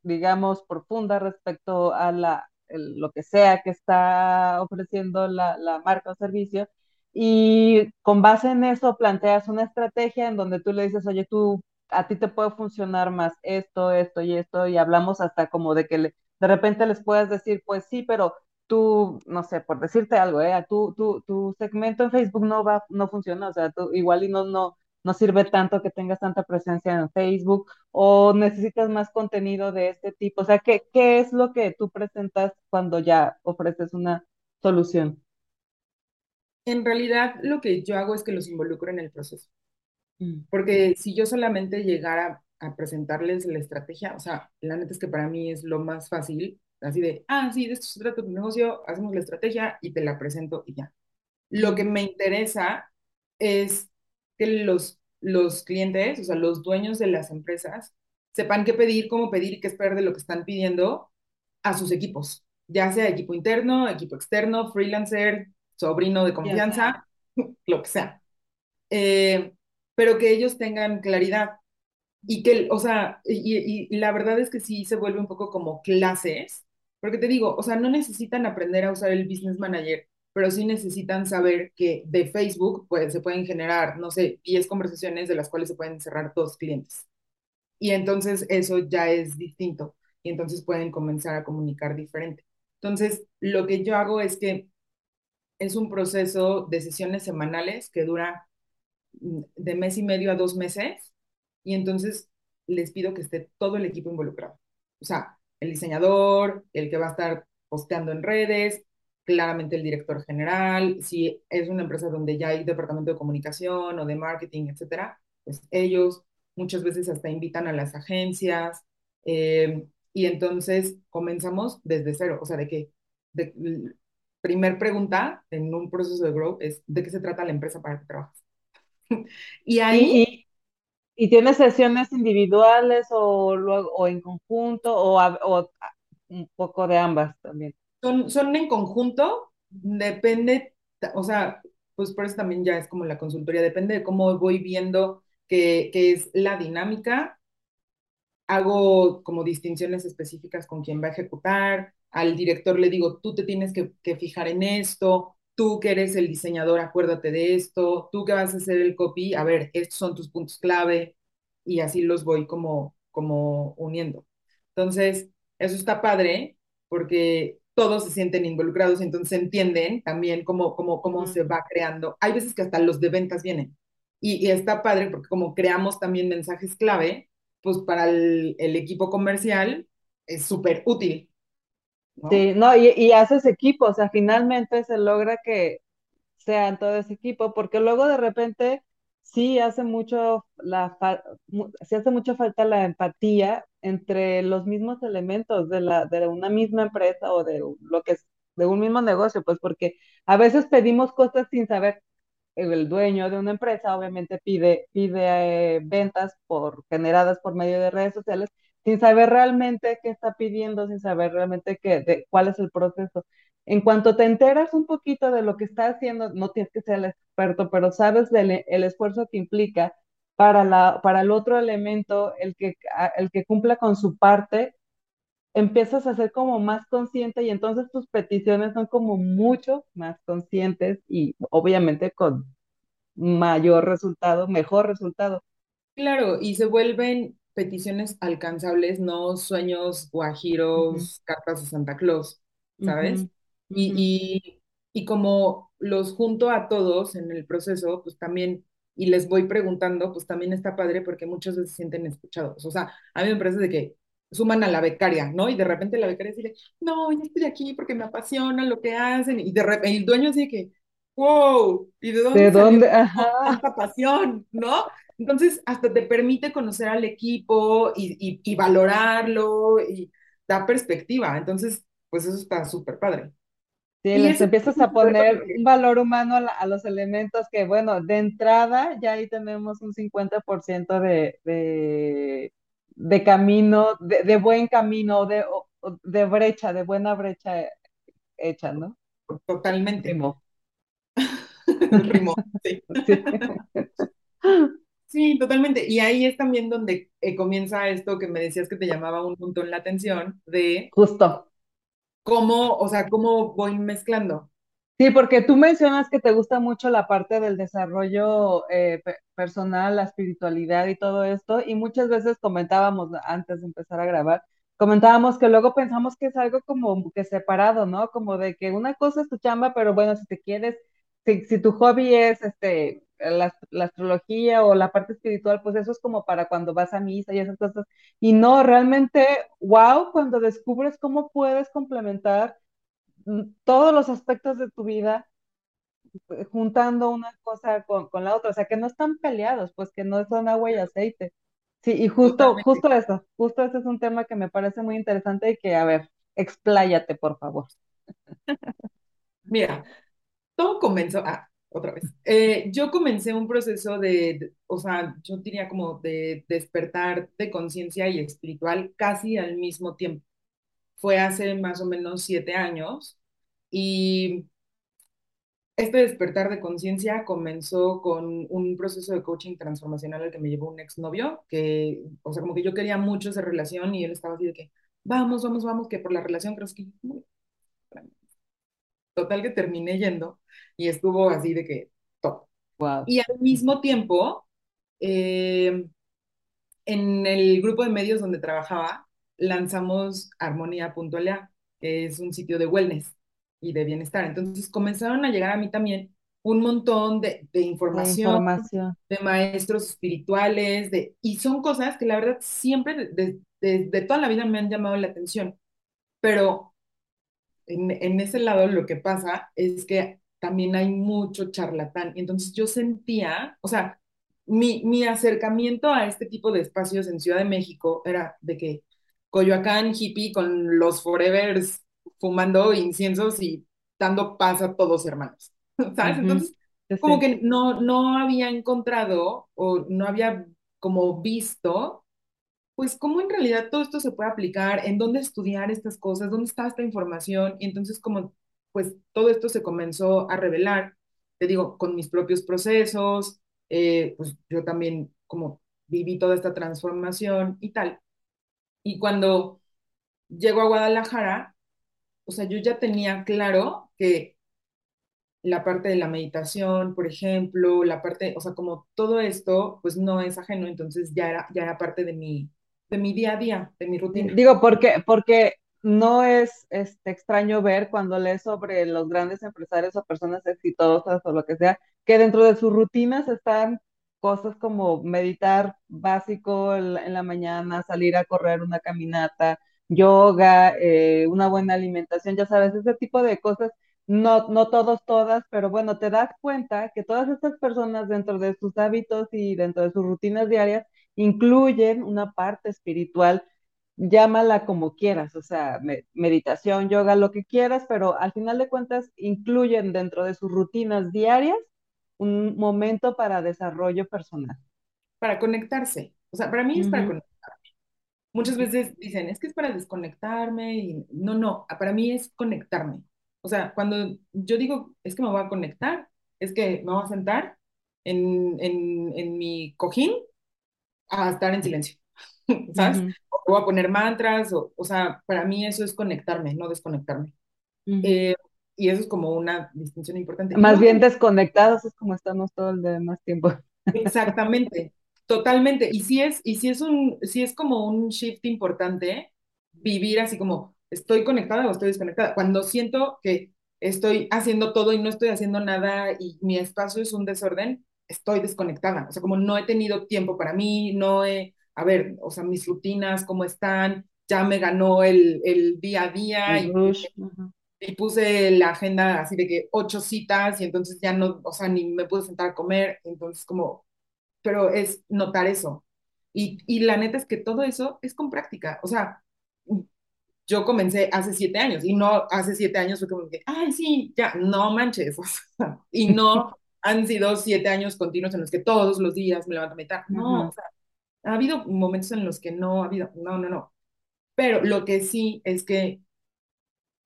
Speaker 2: digamos, profunda respecto a la, el- lo que sea que está ofreciendo la, la marca o servicio, y con base en eso planteas una estrategia en donde tú le dices, oye, tú, a ti te puede funcionar más esto, esto y esto, y hablamos hasta como de que le- de repente les puedas decir, pues sí, pero tú, no sé, por decirte algo, ¿eh? Tu, tu, tu segmento en Facebook no va, no funciona, o sea, tú, igual y no, no, no sirve tanto que tengas tanta presencia en Facebook o necesitas más contenido de este tipo. O sea, ¿qué, qué es lo que tú presentas cuando ya ofreces una solución?
Speaker 1: En realidad, lo que yo hago es que los involucro en el proceso.
Speaker 2: Mm,
Speaker 1: Porque si yo solamente llegara a presentarles la estrategia, o sea, la neta es que para mí es lo más fácil así de, ah, sí, de esto se trata tu negocio, hacemos la estrategia y te la presento y ya. Lo que me interesa es que los, los clientes, o sea, los dueños de las empresas, sepan qué pedir, cómo pedir y qué esperar de lo que están pidiendo a sus equipos, ya sea equipo interno, equipo externo, freelancer, sobrino de confianza, lo que sea. Eh, pero que ellos tengan claridad y que, o sea, y, y, la verdad es que sí se vuelve un poco como clases, porque te digo, o sea, no necesitan aprender a usar el Business Manager, pero sí necesitan saber que de Facebook pues, se pueden generar, no sé, 10 conversaciones de las cuales se pueden cerrar dos clientes. Y entonces eso ya es distinto y entonces pueden comenzar a comunicar diferente. Entonces, lo que yo hago es que es un proceso de sesiones semanales que dura mm, de mes y medio a dos meses y entonces les pido que esté todo el equipo involucrado. O sea, el diseñador, el que va a estar posteando en redes, claramente el director general, si es una empresa donde ya hay departamento de comunicación o de marketing, etcétera, pues ellos muchas veces hasta invitan a las agencias eh, y entonces comenzamos desde cero, o sea, de que, de, primer pregunta en un proceso de growth es, ¿de qué se trata la empresa para que trabajas?
Speaker 2: y ahí... ¿Y tienes sesiones individuales o, o en conjunto o, o, un poco de ambas también?
Speaker 1: Son, son en conjunto, depende, o sea, pues por eso también ya es como la consultoría, depende de cómo voy viendo que, que es la dinámica. Hago como distinciones específicas con quien va a ejecutar. Al director le digo, tú te tienes que, que fijar en esto, tú que eres el diseñador, acuérdate de esto, tú que vas a hacer el copy, a ver, estos son tus puntos clave y así los voy como, como uniendo. Entonces, eso está padre porque todos se sienten involucrados y entonces entienden también cómo, cómo, cómo se va creando. Hay veces que hasta los de ventas vienen y, y está padre porque como creamos también mensajes clave, pues para el, el equipo comercial es súper útil
Speaker 2: Sí, no, y, y, haces equipo, o sea, finalmente se logra que sean todo ese equipo, porque luego de repente sí hace mucho la sí hace mucha falta la empatía entre los mismos elementos de la de una misma empresa o de lo que es de un mismo negocio, pues porque a veces pedimos cosas sin saber el dueño de una empresa obviamente pide pide eh, ventas por generadas por medio de redes sociales sin saber realmente qué está pidiendo, sin saber realmente qué, de, cuál es el proceso. En cuanto te enteras un poquito de lo que está haciendo, no tienes que ser el experto, pero sabes el esfuerzo que implica para, la, para el otro elemento, el que, el que cumpla con su parte, empiezas a ser como más consciente y entonces tus peticiones son como mucho más conscientes y obviamente con mayor resultado, mejor resultado.
Speaker 1: Claro, y se vuelven peticiones alcanzables, no sueños guajiros, cartas de Santa Claus, ¿sabes? Y, y, como los junto a todos en el proceso, pues también, y les voy preguntando, pues también está padre porque muchas veces se sienten escuchados. O sea, a mí me parece de que suman a la becaria, ¿no? Y de repente la becaria dice, no, yo estoy aquí porque me apasiona lo que hacen. Y de repente el dueño dice que, wow, ¿y de dónde,
Speaker 2: ¿De dónde?
Speaker 1: tanta pasión, no? Entonces, hasta te permite conocer al equipo y, y, valorarlo y da perspectiva. Entonces, pues eso está súper padre.
Speaker 2: Sí, les empiezas a poner un valor humano a, los elementos que, bueno, de entrada ya ahí tenemos un 50% de, de, de, camino, de, de, buen camino, de, de brecha, de buena brecha hecha, ¿no?
Speaker 1: Totalmente. Rimo. Rimo, sí. sí. Sí, totalmente. Y ahí es también donde eh, comienza esto que me decías que te llamaba un montón la atención de...
Speaker 2: Justo.
Speaker 1: ¿Cómo, o sea, cómo voy mezclando?
Speaker 2: Sí, porque tú mencionas que te gusta mucho la parte del desarrollo eh, personal, la espiritualidad y todo esto, y muchas veces comentábamos antes de empezar a grabar, comentábamos que luego pensamos que es algo como que separado, ¿no? Como de que una cosa es tu chamba, pero bueno, si te quieres, si, si tu hobby es este la, astrología o la parte espiritual, pues eso es como para cuando vas a misa y esas cosas. Y no, realmente, wow, cuando descubres cómo puedes complementar mm, todos los aspectos de tu vida eh, juntando una cosa con, la otra, o sea, que no están peleados, pues que no son agua y aceite. Sí, y justo, justo eso, justo ese es un tema que me parece muy interesante y que, a ver, expláyate, por favor.
Speaker 1: Mira, todo comenzó, ah, otra vez. Eh, yo comencé un proceso de, de, o sea, yo diría como de despertar de conciencia y espiritual casi al mismo tiempo. Fue hace más o menos siete años y este despertar de conciencia comenzó con un proceso de coaching transformacional al que me llevó un exnovio, que, o sea, como que yo quería mucho esa relación y él estaba así de que, vamos, vamos, vamos, que por la relación creo que... Total que terminé yendo y estuvo así de que top.
Speaker 2: Wow.
Speaker 1: Y al mismo tiempo, eh, en el grupo de medios donde trabajaba, lanzamos Armonía.la, que es un sitio de wellness y de bienestar. Entonces comenzaron a llegar a mí también un montón de, de, información,
Speaker 2: de información,
Speaker 1: de maestros espirituales, de, y son cosas que la verdad siempre de, de, de toda la vida me han llamado la atención, pero en, en, ese lado lo que pasa es que también hay mucho charlatán, y entonces yo sentía, o sea, mi, mi acercamiento a este tipo de espacios en Ciudad de México era de que Coyoacán hippie con los forevers fumando inciensos y dando paz a todos hermanos, ¿sabes? Uh -huh. Entonces, como que no, no había encontrado o no había como visto, pues cómo en realidad todo esto se puede aplicar, en dónde estudiar estas cosas, dónde está esta información, y entonces como pues todo esto se comenzó a revelar, te digo, con mis propios procesos, eh, pues yo también como viví toda esta transformación y tal. Y cuando llego a Guadalajara, o sea, yo ya tenía claro que la parte de la meditación, por ejemplo, la parte, o sea, como todo esto, pues no es ajeno, entonces ya era, ya era parte de mi, de mi día a día, de mi rutina.
Speaker 2: Digo, porque, porque no es este, extraño ver cuando lees sobre los grandes empresarios o personas exitosas o lo que sea, que dentro de sus rutinas están cosas como meditar básico en la mañana, salir a correr una caminata, yoga, eh, una buena alimentación, ya sabes, ese tipo de cosas, no, no todos, todas, pero bueno, te das cuenta que todas estas personas dentro de sus hábitos y dentro de sus rutinas diarias incluyen una parte espiritual, llámala como quieras, o sea, me, meditación, yoga, lo que quieras, pero al final de cuentas incluyen dentro de sus rutinas diarias un momento para desarrollo personal.
Speaker 1: Para conectarse. O sea, para mí uh -huh. es para conectarme. Muchas veces dicen, es que es para desconectarme y no, no, para mí es conectarme. O sea, cuando yo digo, es que me voy a conectar, es que me voy a sentar en, en, en mi cojín a estar en silencio, ¿sabes? Uh -huh. O voy a poner mantras, o, o sea, para mí eso es conectarme, no desconectarme. Uh -huh. eh, y eso es como una distinción importante.
Speaker 2: Más no, bien desconectados es como estamos todo el demás tiempo.
Speaker 1: Exactamente, totalmente. Y si es, y si es un, si es como un shift importante, vivir así como estoy conectada o estoy desconectada. Cuando siento que estoy haciendo todo y no estoy haciendo nada y mi espacio es un desorden, estoy desconectada. O sea, como no he tenido tiempo para mí, no he, a ver, o sea, mis rutinas, cómo están, ya me ganó el, el día a día. Y, y puse la agenda así de que ocho citas y entonces ya no, o sea, ni me pude sentar a comer, entonces como, pero es notar eso. Y, y la neta es que todo eso es con práctica, o sea, yo comencé hace siete años y no hace siete años fue como que, ay, sí, ya, no manches, o sea, y no han sido siete años continuos en los que todos los días me levanto a meditar, no, uh -huh. o sea, ha habido momentos en los que no ha habido, no, no, no, pero lo que sí es que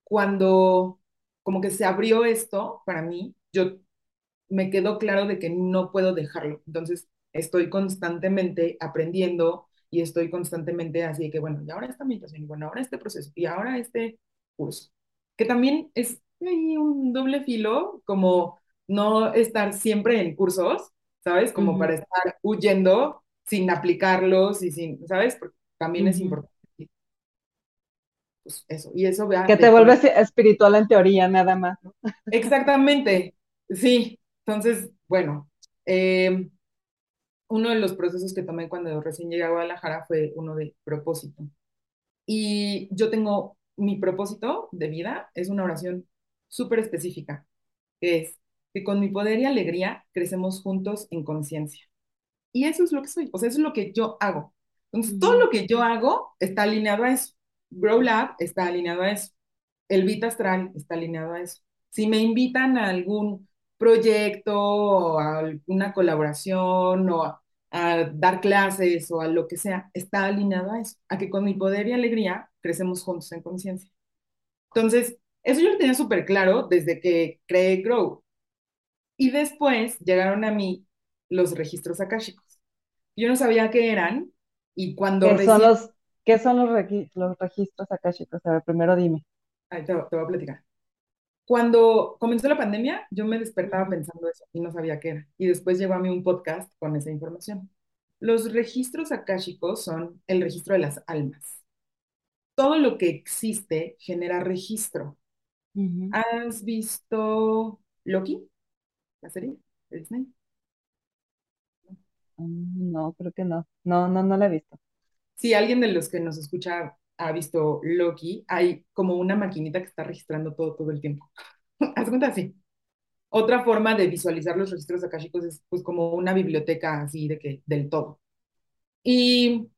Speaker 1: cuando como que se abrió esto para mí, yo me quedó claro de que no puedo dejarlo. Entonces, estoy constantemente aprendiendo y estoy constantemente así de que, bueno, y ahora esta meditación, y bueno, ahora este proceso, y ahora este curso. Que también es un doble filo, como no estar siempre en cursos, ¿sabes? Como uh -huh. para estar huyendo sin aplicarlos y sin, ¿sabes? Porque también uh -huh. es importante pues eso, y eso vea.
Speaker 2: Que te vuelves espiritual en teoría, nada más. ¿no?
Speaker 1: Exactamente, sí. Entonces, bueno, eh, uno de los procesos que tomé cuando recién llegué a Guadalajara fue uno de propósito. Y yo tengo mi propósito de vida, es una oración súper específica, que es que con mi poder y alegría crecemos juntos en conciencia. Y eso es lo que soy, o sea, eso es lo que yo hago. Entonces, todo lo que yo hago está alineado a eso Grow Lab está alineado a eso. El Vita Astral está alineado a eso. Si me invitan a algún proyecto o a alguna colaboración o a, a dar clases o a lo que sea, está alineado a eso, a que con mi poder y alegría crecemos juntos en conciencia. Entonces, eso yo lo tenía súper claro desde que creé Grow. Y después llegaron a mí los registros akáshicos. Yo no sabía qué eran y cuando
Speaker 2: ¿Qué son los, qué son los, los registros akáshicos? A ver, primero dime.
Speaker 1: Te, te voy a platicar. Cuando comenzó la pandemia, yo me despertaba pensando eso y no sabía qué era. Y después llegó a mí un podcast con esa información. Los registros akáshicos son el registro de las almas. Todo lo que existe genera registro. ¿Has visto Loki, la serie de Disney?
Speaker 2: Mm, No, creo que no. No, no, no la he visto.
Speaker 1: Si alguien de los que nos escucha ha visto Loki, hay como una maquinita que está registrando todo todo el tiempo. Haz cuenta así. Otra forma de visualizar los registros akáshicos es pues como una biblioteca así de que del todo. Y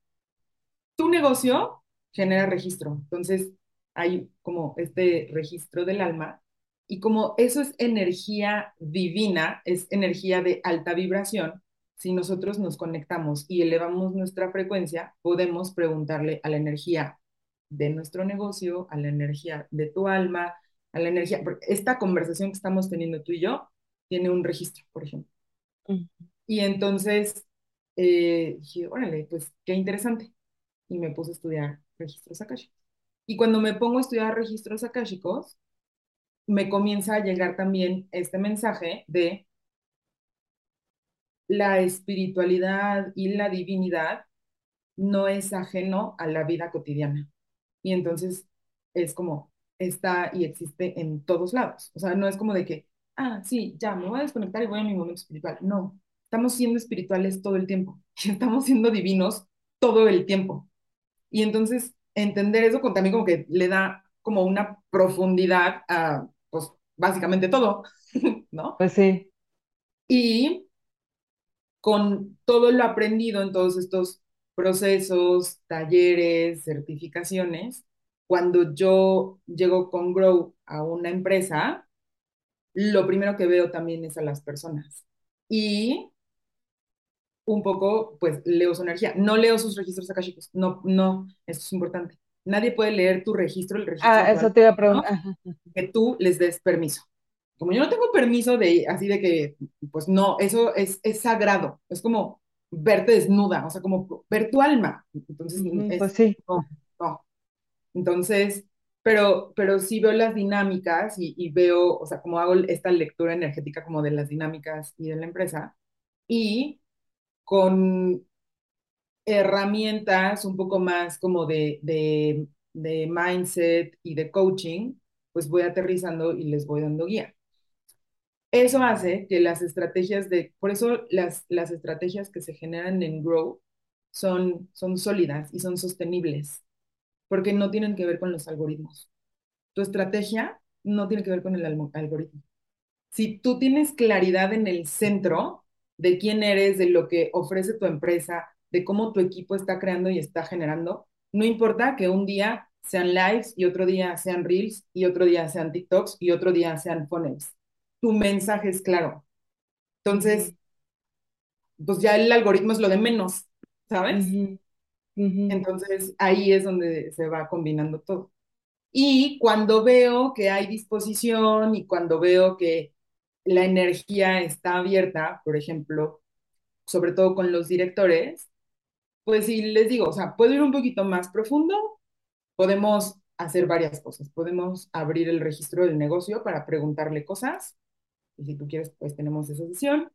Speaker 1: tu negocio genera registro. Entonces, hay como este registro del alma. Y como eso es energía divina, es energía de alta vibración, si nosotros nos conectamos y elevamos nuestra frecuencia, podemos preguntarle a la energía de nuestro negocio, a la energía de tu alma, a la energía. Esta conversación que estamos teniendo tú y yo tiene un registro, por ejemplo. Y entonces eh, dije, órale, pues qué interesante y me puse a estudiar registros akáshicos. Y cuando me pongo a estudiar registros akáshicos, me comienza a llegar también este mensaje de la espiritualidad y la divinidad no es ajeno a la vida cotidiana. Y entonces es como está y existe en todos lados. O sea, no es como de que, ah, sí, ya me voy a desconectar y voy a mi momento espiritual. No, estamos siendo espirituales todo el tiempo. Estamos siendo divinos todo el tiempo. Y entonces entender eso también como que le da como una profundidad a, básicamente todo, ¿no?
Speaker 2: Pues sí.
Speaker 1: Y con todo lo aprendido en todos estos procesos, talleres, certificaciones, cuando yo llego con Grow a una empresa, lo primero que veo también es a las personas. Y un poco, pues, leo su energía. No leo sus registros akáshicos. No, no, esto es importante. Nadie puede leer tu registro, el registro
Speaker 2: Ah, eso te iba a preguntar.
Speaker 1: Que tú les des permiso. Como yo no tengo permiso de, así de que, pues no, eso es, es sagrado. Es como verte desnuda, o sea, como ver tu alma. Entonces,
Speaker 2: Pues
Speaker 1: es,
Speaker 2: sí.
Speaker 1: no, no. Entonces, pero, pero sí veo las dinámicas y, y veo, o sea, como hago esta lectura energética como de las dinámicas y de la empresa. Y con herramientas un poco más como de, de, de mindset y de coaching, pues voy aterrizando y les voy dando guía. Eso hace que las estrategias de, por eso las, las estrategias que se generan en Grow son, son sólidas y son sostenibles, porque no tienen que ver con los algoritmos. Tu estrategia no tiene que ver con el algoritmo. Si tú tienes claridad en el centro de quién eres, de lo que ofrece tu empresa, de cómo tu equipo está creando y está generando, no importa que un día sean lives y otro día sean reels y otro día sean TikToks y otro día sean funnels. Tu mensaje es claro. Entonces, pues ya el algoritmo es lo de menos, ¿sabes? Entonces, ahí es donde se va combinando todo. Y cuando veo que hay disposición y cuando veo que la energía está abierta, por ejemplo, sobre todo con los directores, pues sí les digo, o sea, puedo ir un poquito más profundo, podemos hacer varias cosas, podemos abrir el registro del negocio para preguntarle cosas, y si tú quieres, pues tenemos esa sesión,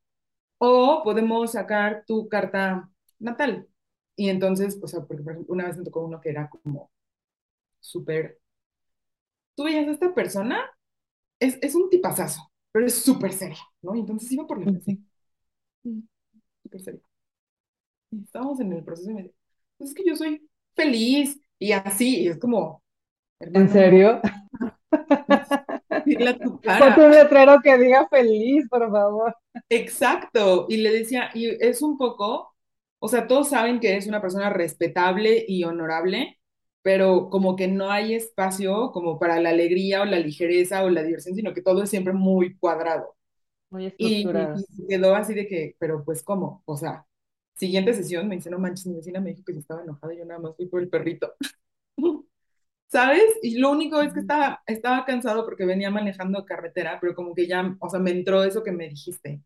Speaker 1: o podemos sacar tu carta natal. Y entonces, o sea, porque por ejemplo, una vez me tocó uno que era como súper, tú veías a esta persona es, es un tipazazo, pero es súper serio, ¿no? Y entonces iba por la clase, mm, súper serio. Y estábamos en el proceso y me dice, pues es que yo soy feliz y así, y es como,
Speaker 2: ¿En serio?
Speaker 1: dile a tu
Speaker 2: Ponte
Speaker 1: cara.
Speaker 2: un letrero que diga feliz, por favor.
Speaker 1: Exacto. Y le decía, y es un poco, o sea, todos saben que es una persona respetable y honorable, pero como que no hay espacio como para la alegría o la ligereza o la diversión, sino que todo es siempre muy cuadrado.
Speaker 2: Muy
Speaker 1: Y,
Speaker 2: estructurado.
Speaker 1: y quedó así de que, pero pues, ¿cómo? O sea, siguiente sesión me dice, no manches, mi vecina me dijo que se estaba enojada y yo nada más fui por el perrito. ¿Sabes? Y lo único es que estaba, estaba cansado porque venía manejando carretera, pero como que ya, o sea, me entró eso que me dijiste.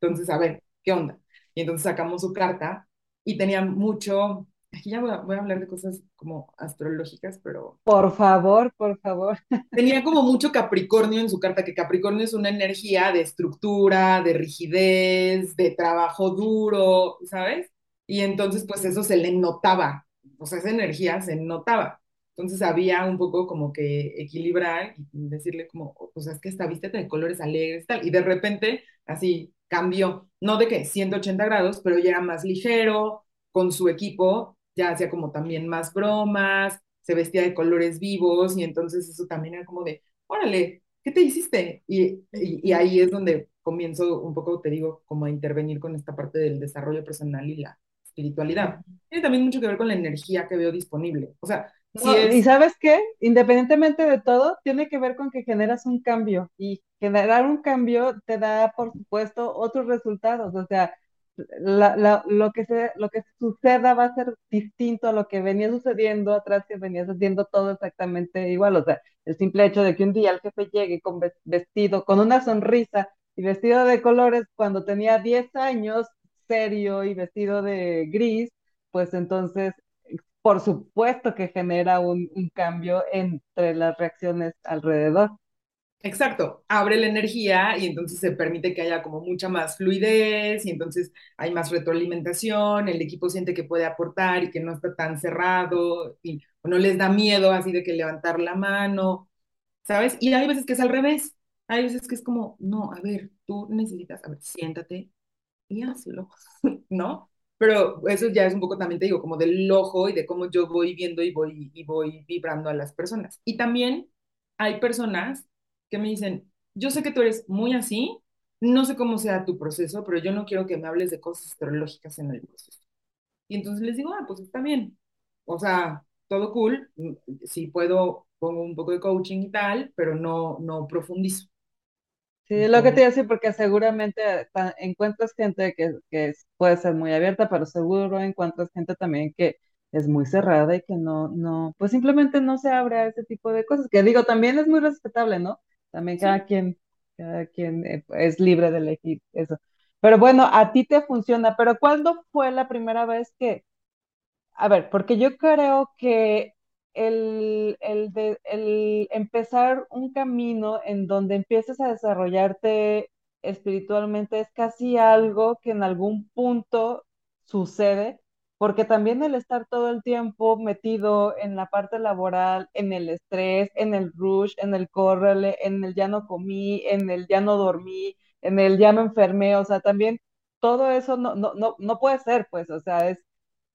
Speaker 1: Entonces, a ver, ¿qué onda? Y entonces sacamos su carta y tenía mucho, aquí ya voy a, voy a hablar de cosas como astrológicas, pero
Speaker 2: Por favor, por favor.
Speaker 1: tenía como mucho Capricornio en su carta, que Capricornio es una energía de estructura, de rigidez, de trabajo duro, ¿sabes? Y entonces, pues eso se le notaba, o sea, esa energía se notaba. Entonces había un poco como que equilibrar y decirle como, o sea, es que esta vístete de colores alegres y tal. Y de repente, así cambió, no de que 180 grados, pero ya era más ligero, con su equipo, ya hacía como también más bromas, se vestía de colores vivos y entonces eso también era como de, órale, ¿qué te hiciste? Y, y, ahí es donde comienzo un poco, te digo, como a intervenir con esta parte del desarrollo personal y la espiritualidad. Tiene también mucho que ver con la energía que veo disponible. O sea, si
Speaker 2: y
Speaker 1: es,
Speaker 2: sabes qué, independientemente de todo, tiene que ver con que generas un cambio y generar un cambio te da, por supuesto, otros resultados. O sea, la- la- lo que se, lo que suceda va a ser distinto a lo que venía sucediendo atrás, que venías haciendo todo exactamente igual. O sea, el simple hecho de que un día el jefe llegue con ves- vestido, con una sonrisa y vestido de colores cuando tenía 10 años, serio y vestido de gris, pues entonces por supuesto que genera un, un cambio entre las reacciones alrededor.
Speaker 1: Exacto, abre la energía y entonces se permite que haya como mucha más fluidez y entonces hay más retroalimentación, el equipo siente que puede aportar y que no está tan cerrado y no les da miedo así de que levantar la mano ¿sabes? Y hay veces que es al revés. Hay veces que es como, no, a ver, tú necesitas, a ver, siéntate y hazlo, ¿no? Pero eso ya es un poco también, te digo, como del ojo y de cómo yo voy viendo y voy, y voy vibrando a las personas. Y también hay personas que me dicen, yo sé que tú eres muy así, no sé cómo sea tu proceso, pero yo no quiero que me hables de cosas astrológicas en el proceso. Y entonces les digo, ah, pues está bien. O sea, todo cool. mm, Si puedo, pongo un poco de coaching y tal, pero no, no profundizo.
Speaker 2: Sí, es lo que te iba a decir, porque seguramente ta- encuentras gente que, que puede ser muy abierta, pero seguro encuentras gente también que es muy cerrada y que no, no, pues simplemente no se abre a ese tipo de cosas, que digo, también es muy respetable, ¿no? También cada
Speaker 1: sí.
Speaker 2: quien, cada quien eh, es libre de elegir eso. Pero bueno, a ti te funciona, pero ¿cuándo fue la primera vez que A ver, porque yo creo que el, el, de- el empezar un camino en donde empieces a desarrollarte espiritualmente es casi algo que en algún punto sucede, porque también el estar todo el tiempo metido en la parte laboral, en el estrés, en el rush, en el córrele, en el ya no comí, en el ya no dormí, en el ya me enfermé, o sea, también todo eso no, no, no, no puede ser, pues, o sea, es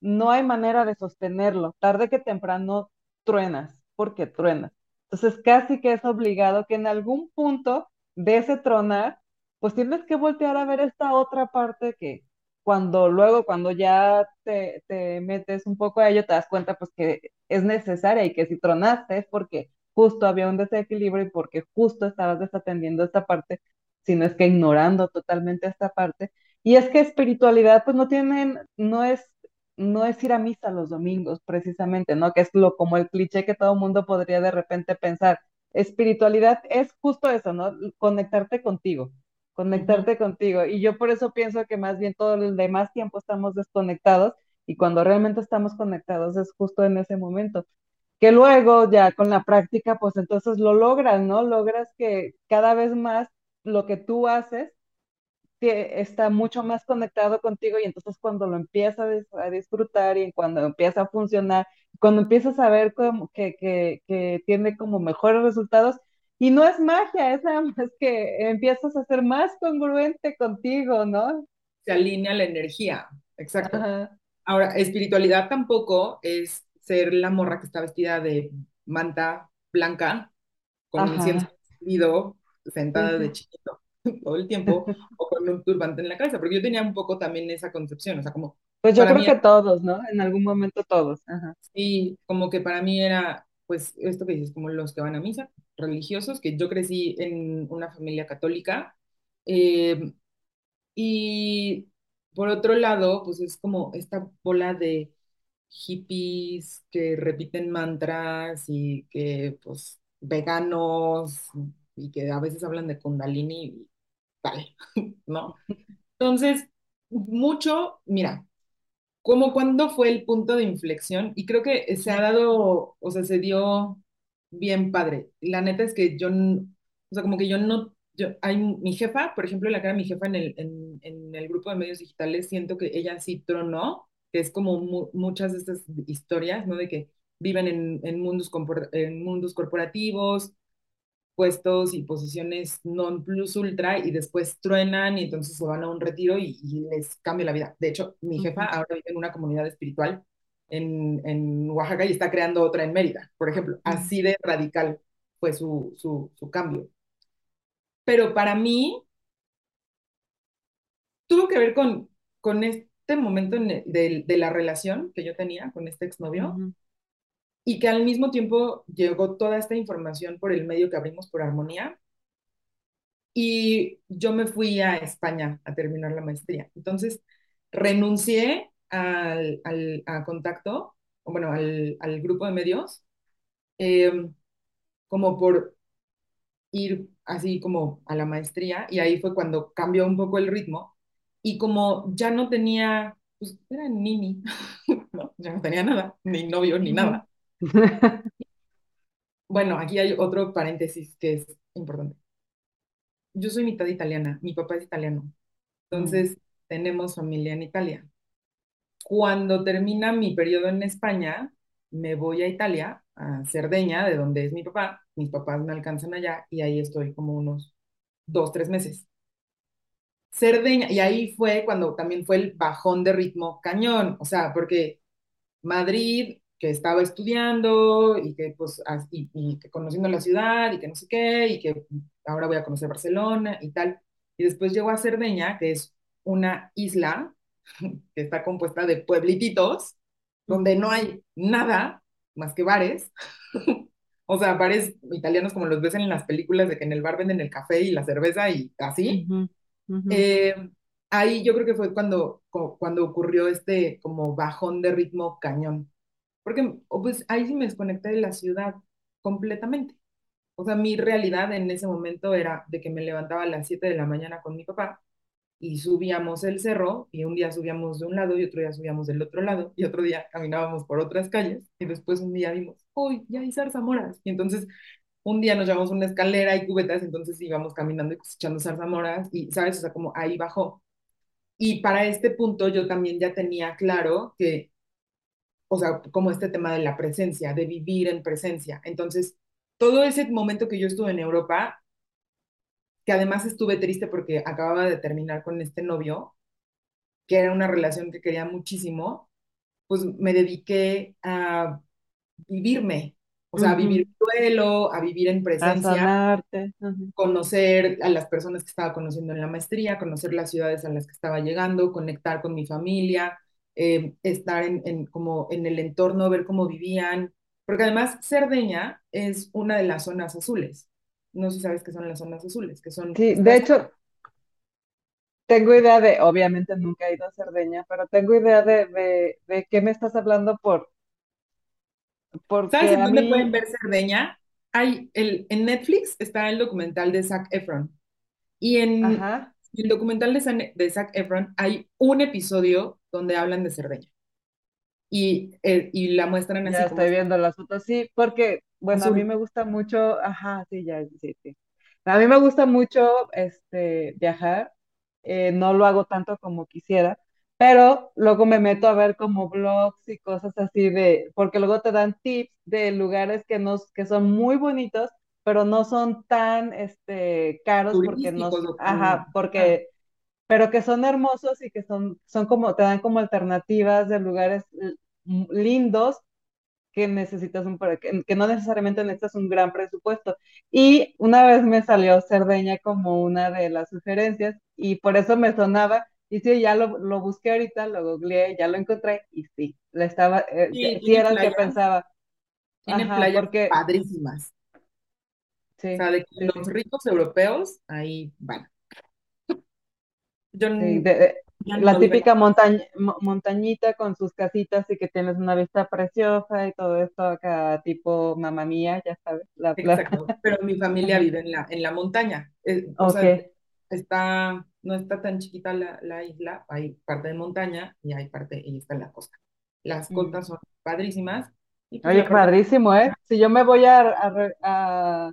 Speaker 2: no hay manera de sostenerlo. Tarde que temprano truenas, porque truenas. Entonces, casi que es obligado que en algún punto de ese tronar, pues tienes que voltear a ver esta otra parte que cuando luego, cuando ya te, te metes un poco a ello, te das cuenta pues que es necesaria y que si tronaste es porque justo había un desequilibrio y porque justo estabas desatendiendo esta parte, si no es que ignorando totalmente esta parte. Y es que espiritualidad pues no tienen, no es no es ir a misa los domingos, precisamente, ¿no? Que es lo como el cliché que todo mundo podría de repente pensar. Espiritualidad es justo eso, ¿no? Conectarte contigo. Conectarte contigo. Y yo por eso pienso que más bien todo el demás tiempo estamos desconectados y cuando realmente estamos conectados es justo en ese momento. Que luego ya con la práctica, pues entonces lo logras, ¿no? Logras que cada vez más lo que tú haces que está mucho más conectado contigo y entonces cuando lo empiezas a disfrutar y cuando empieza a funcionar, cuando empiezas a ver como que, que, que tiene como mejores resultados, y no es magia, es nada más que empiezas a ser más congruente contigo, ¿no?
Speaker 1: Se alinea la energía. Exacto.
Speaker 2: Ajá,
Speaker 1: Ahora, espiritualidad tampoco es ser la morra que está vestida de manta blanca con
Speaker 2: ajá,
Speaker 1: encendido,
Speaker 2: sí,
Speaker 1: sentada de chiquito todo el tiempo, o con un turbante en la cabeza, porque yo tenía un poco también esa concepción, o sea, como
Speaker 2: Pues yo creo
Speaker 1: mí
Speaker 2: que todos, ¿no? En algún momento todos. Ajá.
Speaker 1: sí, como que para mí era, pues, esto que dices, como los que van a misa, religiosos, que yo crecí en una familia católica. eh, y por otro lado, pues es como esta bola de hippies que repiten mantras y que, pues, veganos y que a veces hablan de Kundalini y tal, ¿no? Entonces, mucho, mira, como cuando fue el punto de inflexión, y creo que se ha dado, o sea, se dio bien padre. La neta es que yo, o sea, como que yo no, yo, hay mi jefa, por ejemplo, la cara de mi jefa en el, en, el grupo de medios digitales, siento que ella sí tronó, que es como mu- muchas de estas historias, ¿no? De que viven en, en mundos, en mundos corporativos, puestos y posiciones non plus ultra y después truenan y entonces se van a un retiro y, y les cambia la vida. De hecho, mi jefa ahora vive en una comunidad espiritual en, en Oaxaca y está creando otra en Mérida, por ejemplo.
Speaker 2: ujú,
Speaker 1: Así de radical fue su, su, su cambio. Pero para mí tuvo que ver con, con este momento de, de la relación que yo tenía con este exnovio y que al mismo tiempo llegó toda esta información por el medio que abrimos por Armonía y yo me fui a España a terminar la maestría. Entonces, renuncié al, al a contacto, o bueno, al, al grupo de medios, eh, como por ir así como a la maestría, y ahí fue cuando cambió un poco el ritmo, y como ya no tenía, pues era nini, ¿no? Ya no tenía nada, ni novio, ni nada. Bueno, aquí hay otro paréntesis que es importante. Yo soy mitad italiana, mi papá es italiano. Entonces, tenemos familia en Italia. Cuando termina mi periodo en España, me voy a Italia, a Cerdeña, de donde es mi papá. Mis papás me alcanzan allá y ahí estoy como unos dos, tres meses. Cerdeña, y ahí fue cuando también fue el bajón de ritmo cañón, o sea, porque Madrid, que estaba estudiando y que pues, y, y que conociendo la ciudad y que no sé qué, y que ahora voy a conocer Barcelona y tal. Y después llego a Cerdeña, que es una isla que está compuesta de pueblititos, donde no hay nada más que bares. O sea, bares italianos como los ves en las películas de que en el bar venden el café y la cerveza y así.
Speaker 2: ujú, ujú,
Speaker 1: Eh, ahí yo creo que fue cuando, cu- cuando ocurrió este como bajón de ritmo cañón. Porque pues ahí sí me desconecté de la ciudad completamente. O sea, mi realidad en ese momento era de que me levantaba a las 7 de la mañana con mi papá y subíamos el cerro y un día subíamos de un lado y otro día subíamos del otro lado y otro día caminábamos por otras calles y después un día vimos, uy, ya hay zarzamoras. Y entonces un día nos llevamos una escalera y cubetas, entonces íbamos caminando y cosechando zarzamoras y, ¿sabes? O sea, como ahí bajó. Y para este punto yo también ya tenía claro que, o sea, como este tema de la presencia, de vivir en presencia. Entonces, todo ese momento que yo estuve en Europa, que además estuve triste porque acababa de terminar con este novio, que era una relación que quería muchísimo, pues me dediqué a vivirme, o sea, a vivir duelo, a vivir en
Speaker 2: A
Speaker 1: presencia,
Speaker 2: sanarte. ujú,
Speaker 1: conocer a las personas que estaba conociendo en la maestría, conocer las ciudades a las que estaba llegando, conectar con mi familia, eh, estar en, en, como en el entorno, ver cómo vivían, porque además Cerdeña es una de las zonas azules. No sé si sabes qué son las zonas azules, que son
Speaker 2: Sí, de hecho, tengo idea de, obviamente nunca he ido a Cerdeña, pero tengo idea de, de, de qué me estás hablando por,
Speaker 1: ¿sabes
Speaker 2: porque
Speaker 1: en
Speaker 2: a
Speaker 1: dónde pueden ver Cerdeña? Hay el, en Netflix está el documental de Zac Efron y en
Speaker 2: ajá,
Speaker 1: el documental de, San- de Zac Efron hay un episodio donde hablan de Cerdeña. y, eh, y la muestran
Speaker 2: ya
Speaker 1: así como
Speaker 2: estoy viendo las fotos, sí, porque, bueno, a mí
Speaker 1: azul,
Speaker 2: me gusta mucho, ajá, sí, ya, sí, sí. A mí me gusta mucho, este, viajar, eh, no lo hago tanto como quisiera, pero luego me meto a ver como blogs y cosas así de, porque luego te dan tips de lugares que nos, que son muy bonitos, pero no son tan, este, caros porque
Speaker 1: turísticos
Speaker 2: nos,
Speaker 1: o
Speaker 2: ajá, porque pero que son hermosos y que son, son como, te dan como alternativas de lugares lindos que necesitas un, que, que no necesariamente necesitas un gran presupuesto. Y una vez me salió Cerdeña como una de las sugerencias y por eso me sonaba Y sí, ya lo, lo busqué ahorita, lo googleé, ya lo encontré y sí, le estaba, eh,
Speaker 1: Sí,
Speaker 2: sí era el que pensaba.
Speaker 1: tiene
Speaker 2: Ajá,
Speaker 1: playas
Speaker 2: porque
Speaker 1: padrísimas. O
Speaker 2: sí,
Speaker 1: sea, de
Speaker 2: sí,
Speaker 1: los
Speaker 2: sí,
Speaker 1: ricos europeos, ahí van. Yo
Speaker 2: de- de- la
Speaker 1: no
Speaker 2: típica montaña, mo- montañita con sus casitas y que tienes una vista preciosa y todo esto acá tipo mamá mía, ya sabes, la, la-
Speaker 1: Exacto, pero mi familia vive en la, en la montaña. Eh, o
Speaker 2: Ok.
Speaker 1: sea, está, no está tan chiquita la, la isla, hay parte de montaña y hay parte, y está en la costa. Las
Speaker 2: Mm.
Speaker 1: costas son padrísimas y pues
Speaker 2: Oye, padrísimo, ¿eh? Si yo me voy a, a, a-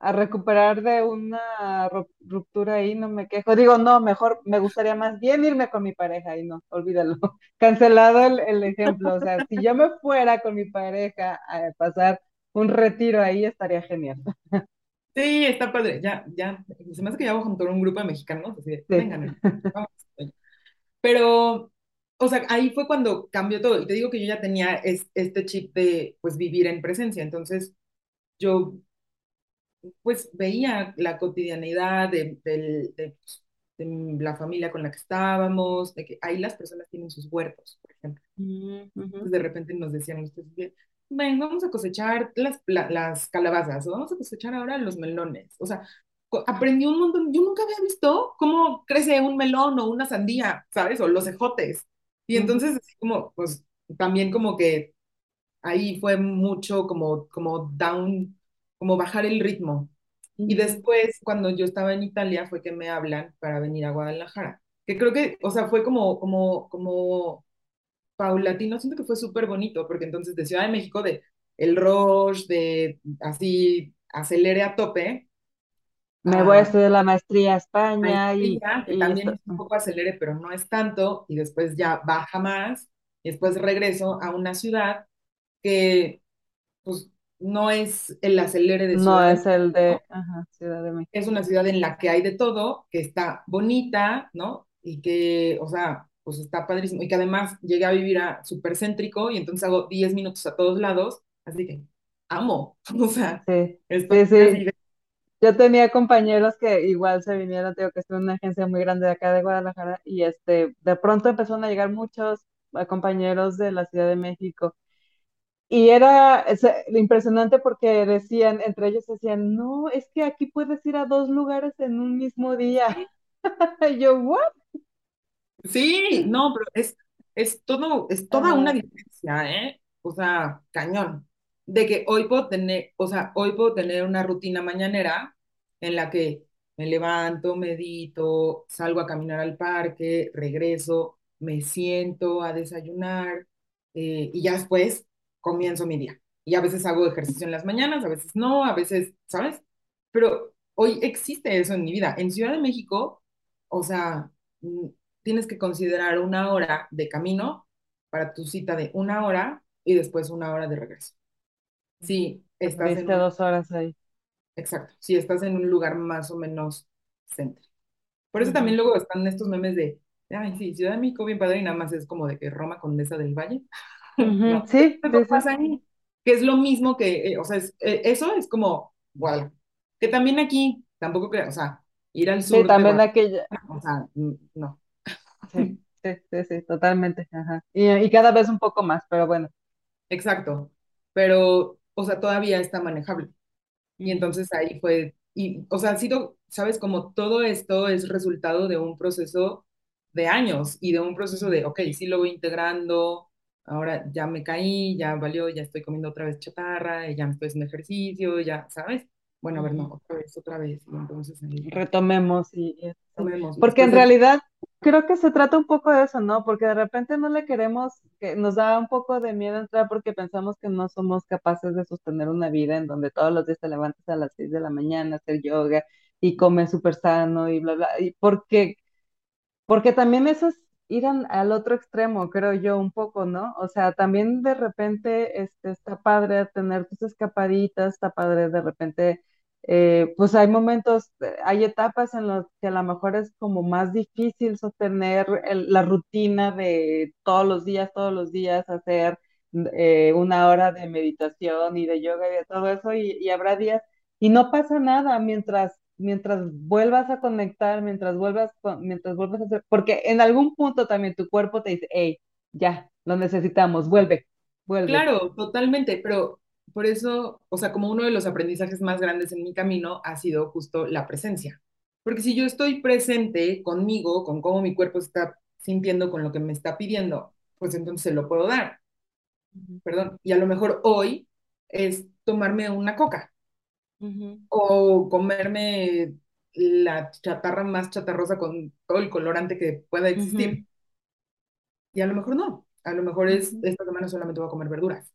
Speaker 2: a recuperar de una ru- ruptura ahí, no me quejo. Digo, no, mejor me gustaría más bien irme con mi pareja y no, olvídalo. Cancelado el, el ejemplo. O sea, si yo me fuera con mi pareja a pasar un retiro ahí, estaría genial.
Speaker 1: sí, está padre, ya, ya, se me hace que ya voy a juntar un grupo de mexicanos, así de,
Speaker 2: Sí.
Speaker 1: vengan, vamos. Pero, o sea, ahí fue cuando cambió todo, y te digo que yo ya tenía es- este chip de, pues, vivir en presencia, entonces yo pues veía la cotidianidad de, de, pues, de la familia con la que estábamos, de que ahí las personas tienen sus huertos, por ejemplo.
Speaker 2: Mm, ujú,
Speaker 1: Entonces de repente nos decían ustedes, ven, vamos a cosechar las, la- las calabazas, o vamos a cosechar ahora los melones. O sea, aprendí un montón. Yo nunca había visto cómo crece un melón o una sandía, ¿sabes? O los ejotes. Y entonces, así como, pues también como que ahí fue mucho como, como down, como bajar el ritmo. Y después, cuando yo estaba en Italia, fue que me hablan para venir a Guadalajara. Que creo que, o sea, fue como, como, como paulatino, siento que fue súper bonito, porque entonces de Ciudad de México, de el rush, de así, acelere a tope,
Speaker 2: Me voy a estudiar la maestría a España y,
Speaker 1: maestría, que
Speaker 2: y
Speaker 1: también
Speaker 2: esto.
Speaker 1: es un poco acelere, pero no es tanto, y después ya baja más, y después regreso a una ciudad que pues no es el acelere de
Speaker 2: No
Speaker 1: Ciudad de
Speaker 2: es el de ajá, Ciudad de México.
Speaker 1: es una ciudad en la que hay de todo, que está bonita, ¿no? Y que, o sea, pues está padrísimo, y que además llegué a vivir a súper céntrico y entonces hago 10 minutos a todos lados, así que amo, o sea,
Speaker 2: Sí,
Speaker 1: estoy
Speaker 2: sí,
Speaker 1: así
Speaker 2: sí.
Speaker 1: de,
Speaker 2: Yo tenía compañeros que igual se vinieron, tengo que estuve en una agencia muy grande de acá de Guadalajara y este, de pronto empezaron a llegar muchos eh, compañeros de la Ciudad de México y era es, impresionante porque decían, entre ellos decían, no, es que aquí puedes ir a dos lugares en un mismo día. Y yo, ¿what?
Speaker 1: Sí, no, pero es, es todo, es toda una diferencia, ¿eh? O sea, cañón. De que hoy puedo tener, o sea, hoy puedo tener una rutina mañanera en la que me levanto, medito, salgo a caminar al parque, regreso, me siento a desayunar eh, y ya después comienzo mi día. Y a veces hago ejercicio en las mañanas, a veces no, a veces, ¿sabes? Pero hoy existe eso en mi vida. En Ciudad de México, o sea, mm, tienes que considerar una hora de camino para tu cita de una hora y después una hora de regreso. Si estás en un,
Speaker 2: dos horas ahí.
Speaker 1: exacto, si estás en un lugar más o menos céntrico. Por eso también luego están estos memes de, ay, sí, Ciudad de México bien padre y nada más es como de que Roma Condesa del Valle.
Speaker 2: Ujú,
Speaker 1: No,
Speaker 2: Sí, sí, sí.
Speaker 1: pasa ahí, que es lo mismo que, eh, o sea, es- eh, eso es como Guadalajara. Que también aquí, tampoco creo, o sea, ir al
Speaker 2: Sí,
Speaker 1: sur de
Speaker 2: también aquella.
Speaker 1: o sea, no.
Speaker 2: Sí, sí, sí, sí, totalmente. Ajá. Y, y cada vez un poco más, pero bueno.
Speaker 1: Exacto, pero, o sea, todavía está manejable. Y entonces ahí fue, y, o sea, ha sido, sabes, como todo esto es resultado de un proceso de años y de un proceso de, ok, sí lo voy integrando, ahora ya me caí, ya valió, ya estoy comiendo otra vez chatarra, ya me estoy haciendo ejercicio, ya, ¿sabes? Bueno, a ver, no, otra vez, otra vez. Y entonces ahí fue,
Speaker 2: Retomemos y, y sí.
Speaker 1: tomemos. Y
Speaker 2: Porque
Speaker 1: después
Speaker 2: en
Speaker 1: de,
Speaker 2: realidad creo que se trata un poco de eso, ¿no? Porque de repente no le queremos, que nos da un poco de miedo entrar porque pensamos que no somos capaces de sostener una vida en donde todos los días te levantas a las 6 de la mañana a hacer yoga y comes súper sano y bla, bla. Y porque Porque también eso es ir al otro extremo, creo yo, un poco, ¿no? O sea, también de repente este, está padre tener tus escapaditas, está padre de repente, eh, pues hay momentos, eh, hay etapas en las que a lo mejor es como más difícil sostener el- la rutina de todos los días, todos los días hacer eh, una hora de meditación y de yoga y de todo eso, y habrá días, y no pasa nada mientras mientras vuelvas a conectar, mientras vuelvas, mientras vuelvas a hacer, porque en algún punto también tu cuerpo te dice, hey, ya, lo necesitamos, vuelve, vuelve.
Speaker 1: Claro, totalmente, pero por eso, o sea, como uno de los aprendizajes más grandes en mi camino ha sido justo la presencia. Porque si yo estoy presente conmigo, con cómo mi cuerpo está sintiendo, con lo que me está pidiendo, pues entonces se lo puedo dar, perdón. Y a lo mejor hoy es tomarme una coca o comerme la chatarra más chatarrosa con todo el colorante que pueda existir. Y a lo mejor no. A lo mejor es, esta semana solamente voy a comer verduras.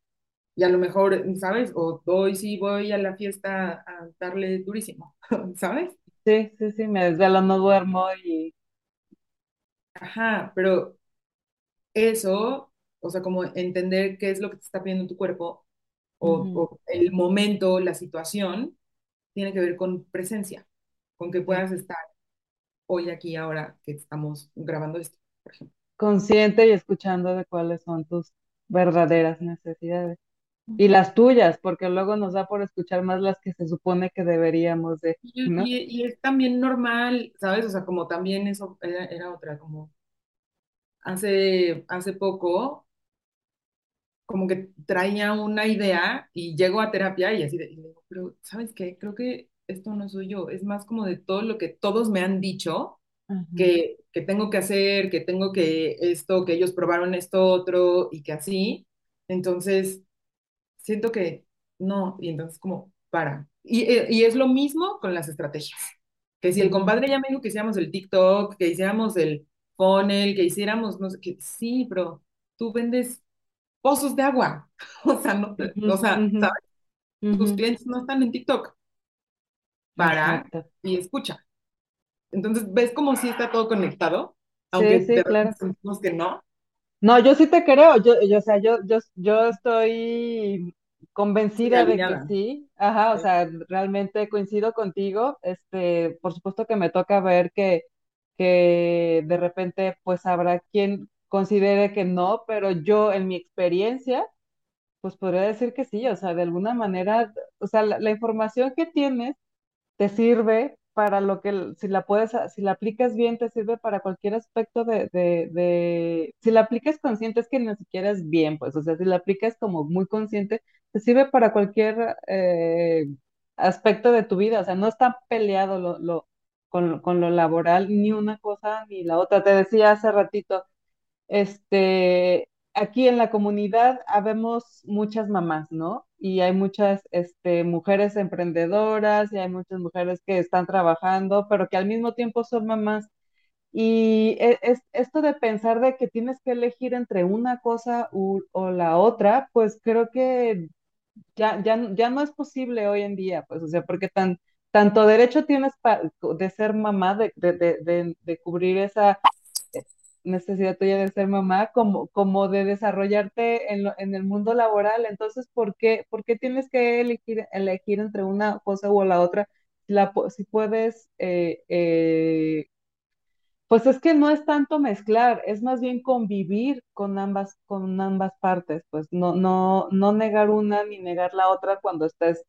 Speaker 1: Y a lo mejor, ¿sabes? O hoy sí voy a la fiesta a darle durísimo, ¿sabes?
Speaker 2: Sí, sí, sí, me desvelo, no duermo y...
Speaker 1: Ajá, pero eso, o sea, como entender qué es lo que te está pidiendo tu cuerpo o,
Speaker 2: ujú,
Speaker 1: o el momento, la situación, tiene que ver con presencia, con que puedas estar hoy aquí, ahora que estamos grabando esto, por ejemplo.
Speaker 2: Consciente y escuchando de cuáles son tus verdaderas necesidades. Y las tuyas, porque luego nos da por escuchar más las que se supone que deberíamos de,
Speaker 1: Y,
Speaker 2: ¿no?
Speaker 1: y- y es también normal, ¿sabes? O sea, como también eso era, era otra, como hace, hace poco como que traía una idea y llego a terapia y así de, y digo, pero ¿sabes qué? Creo que esto no soy yo, es más como de todo lo que todos me han dicho que, que tengo que hacer, que tengo que esto, que ellos probaron esto otro y que así. Entonces, siento que no, y entonces como para. Y, eh, y es lo mismo con las estrategias, que si el compadre ya me dijo que hiciéramos el TikTok, que hiciéramos el funnel, que hiciéramos, no sé, que sí, pero tú vendes pozos de agua. O sea, no, o sea, ¿sabes? Tus clientes no están en TikTok para
Speaker 2: Exacto.
Speaker 1: y escucha. Entonces, ¿ves como si está todo conectado? Aunque
Speaker 2: Sí, sí, claro.
Speaker 1: sentimos que no.
Speaker 2: No, yo sí te creo, yo, yo, o sea, yo, yo, yo estoy
Speaker 1: Sí,
Speaker 2: convencida de que sí, ajá, o
Speaker 1: Sí.
Speaker 2: sea, realmente coincido contigo, este, por supuesto que me toca ver que, que de repente pues habrá quien considere que no, pero yo en mi experiencia, pues podría decir que sí, o sea, de alguna manera, o sea, la, información que tienes te sirve para lo que, si la puedes, si la aplicas bien, te sirve para cualquier aspecto de, de, de, si la aplicas consciente, es que ni siquiera es bien, pues, o sea, si la aplicas como muy consciente, te sirve para cualquier eh, aspecto de tu vida, o sea, no está peleado lo, lo, con, con lo laboral, ni una cosa ni la otra. Te decía hace ratito, este, aquí en la comunidad habemos muchas mamás, ¿no? Y hay muchas, este, mujeres emprendedoras y hay muchas mujeres que están trabajando, pero que al mismo tiempo son mamás. Y e- es, esto de pensar de que tienes que elegir entre una cosa o la otra, pues creo que ya, ya, ya no es posible hoy en día, pues, o sea, porque tan, tanto derecho tienes de ser mamá, de, de, de, de cubrir esa necesidad tuya de ser mamá, como, como de desarrollarte en, lo- en el mundo laboral. Entonces, ¿por qué, por qué tienes que elegir, elegir entre una cosa u la otra? La, si puedes, eh, eh, pues es que no es tanto mezclar, es más bien convivir con ambas, con ambas partes, pues no, no, no negar una ni negar la otra cuando estés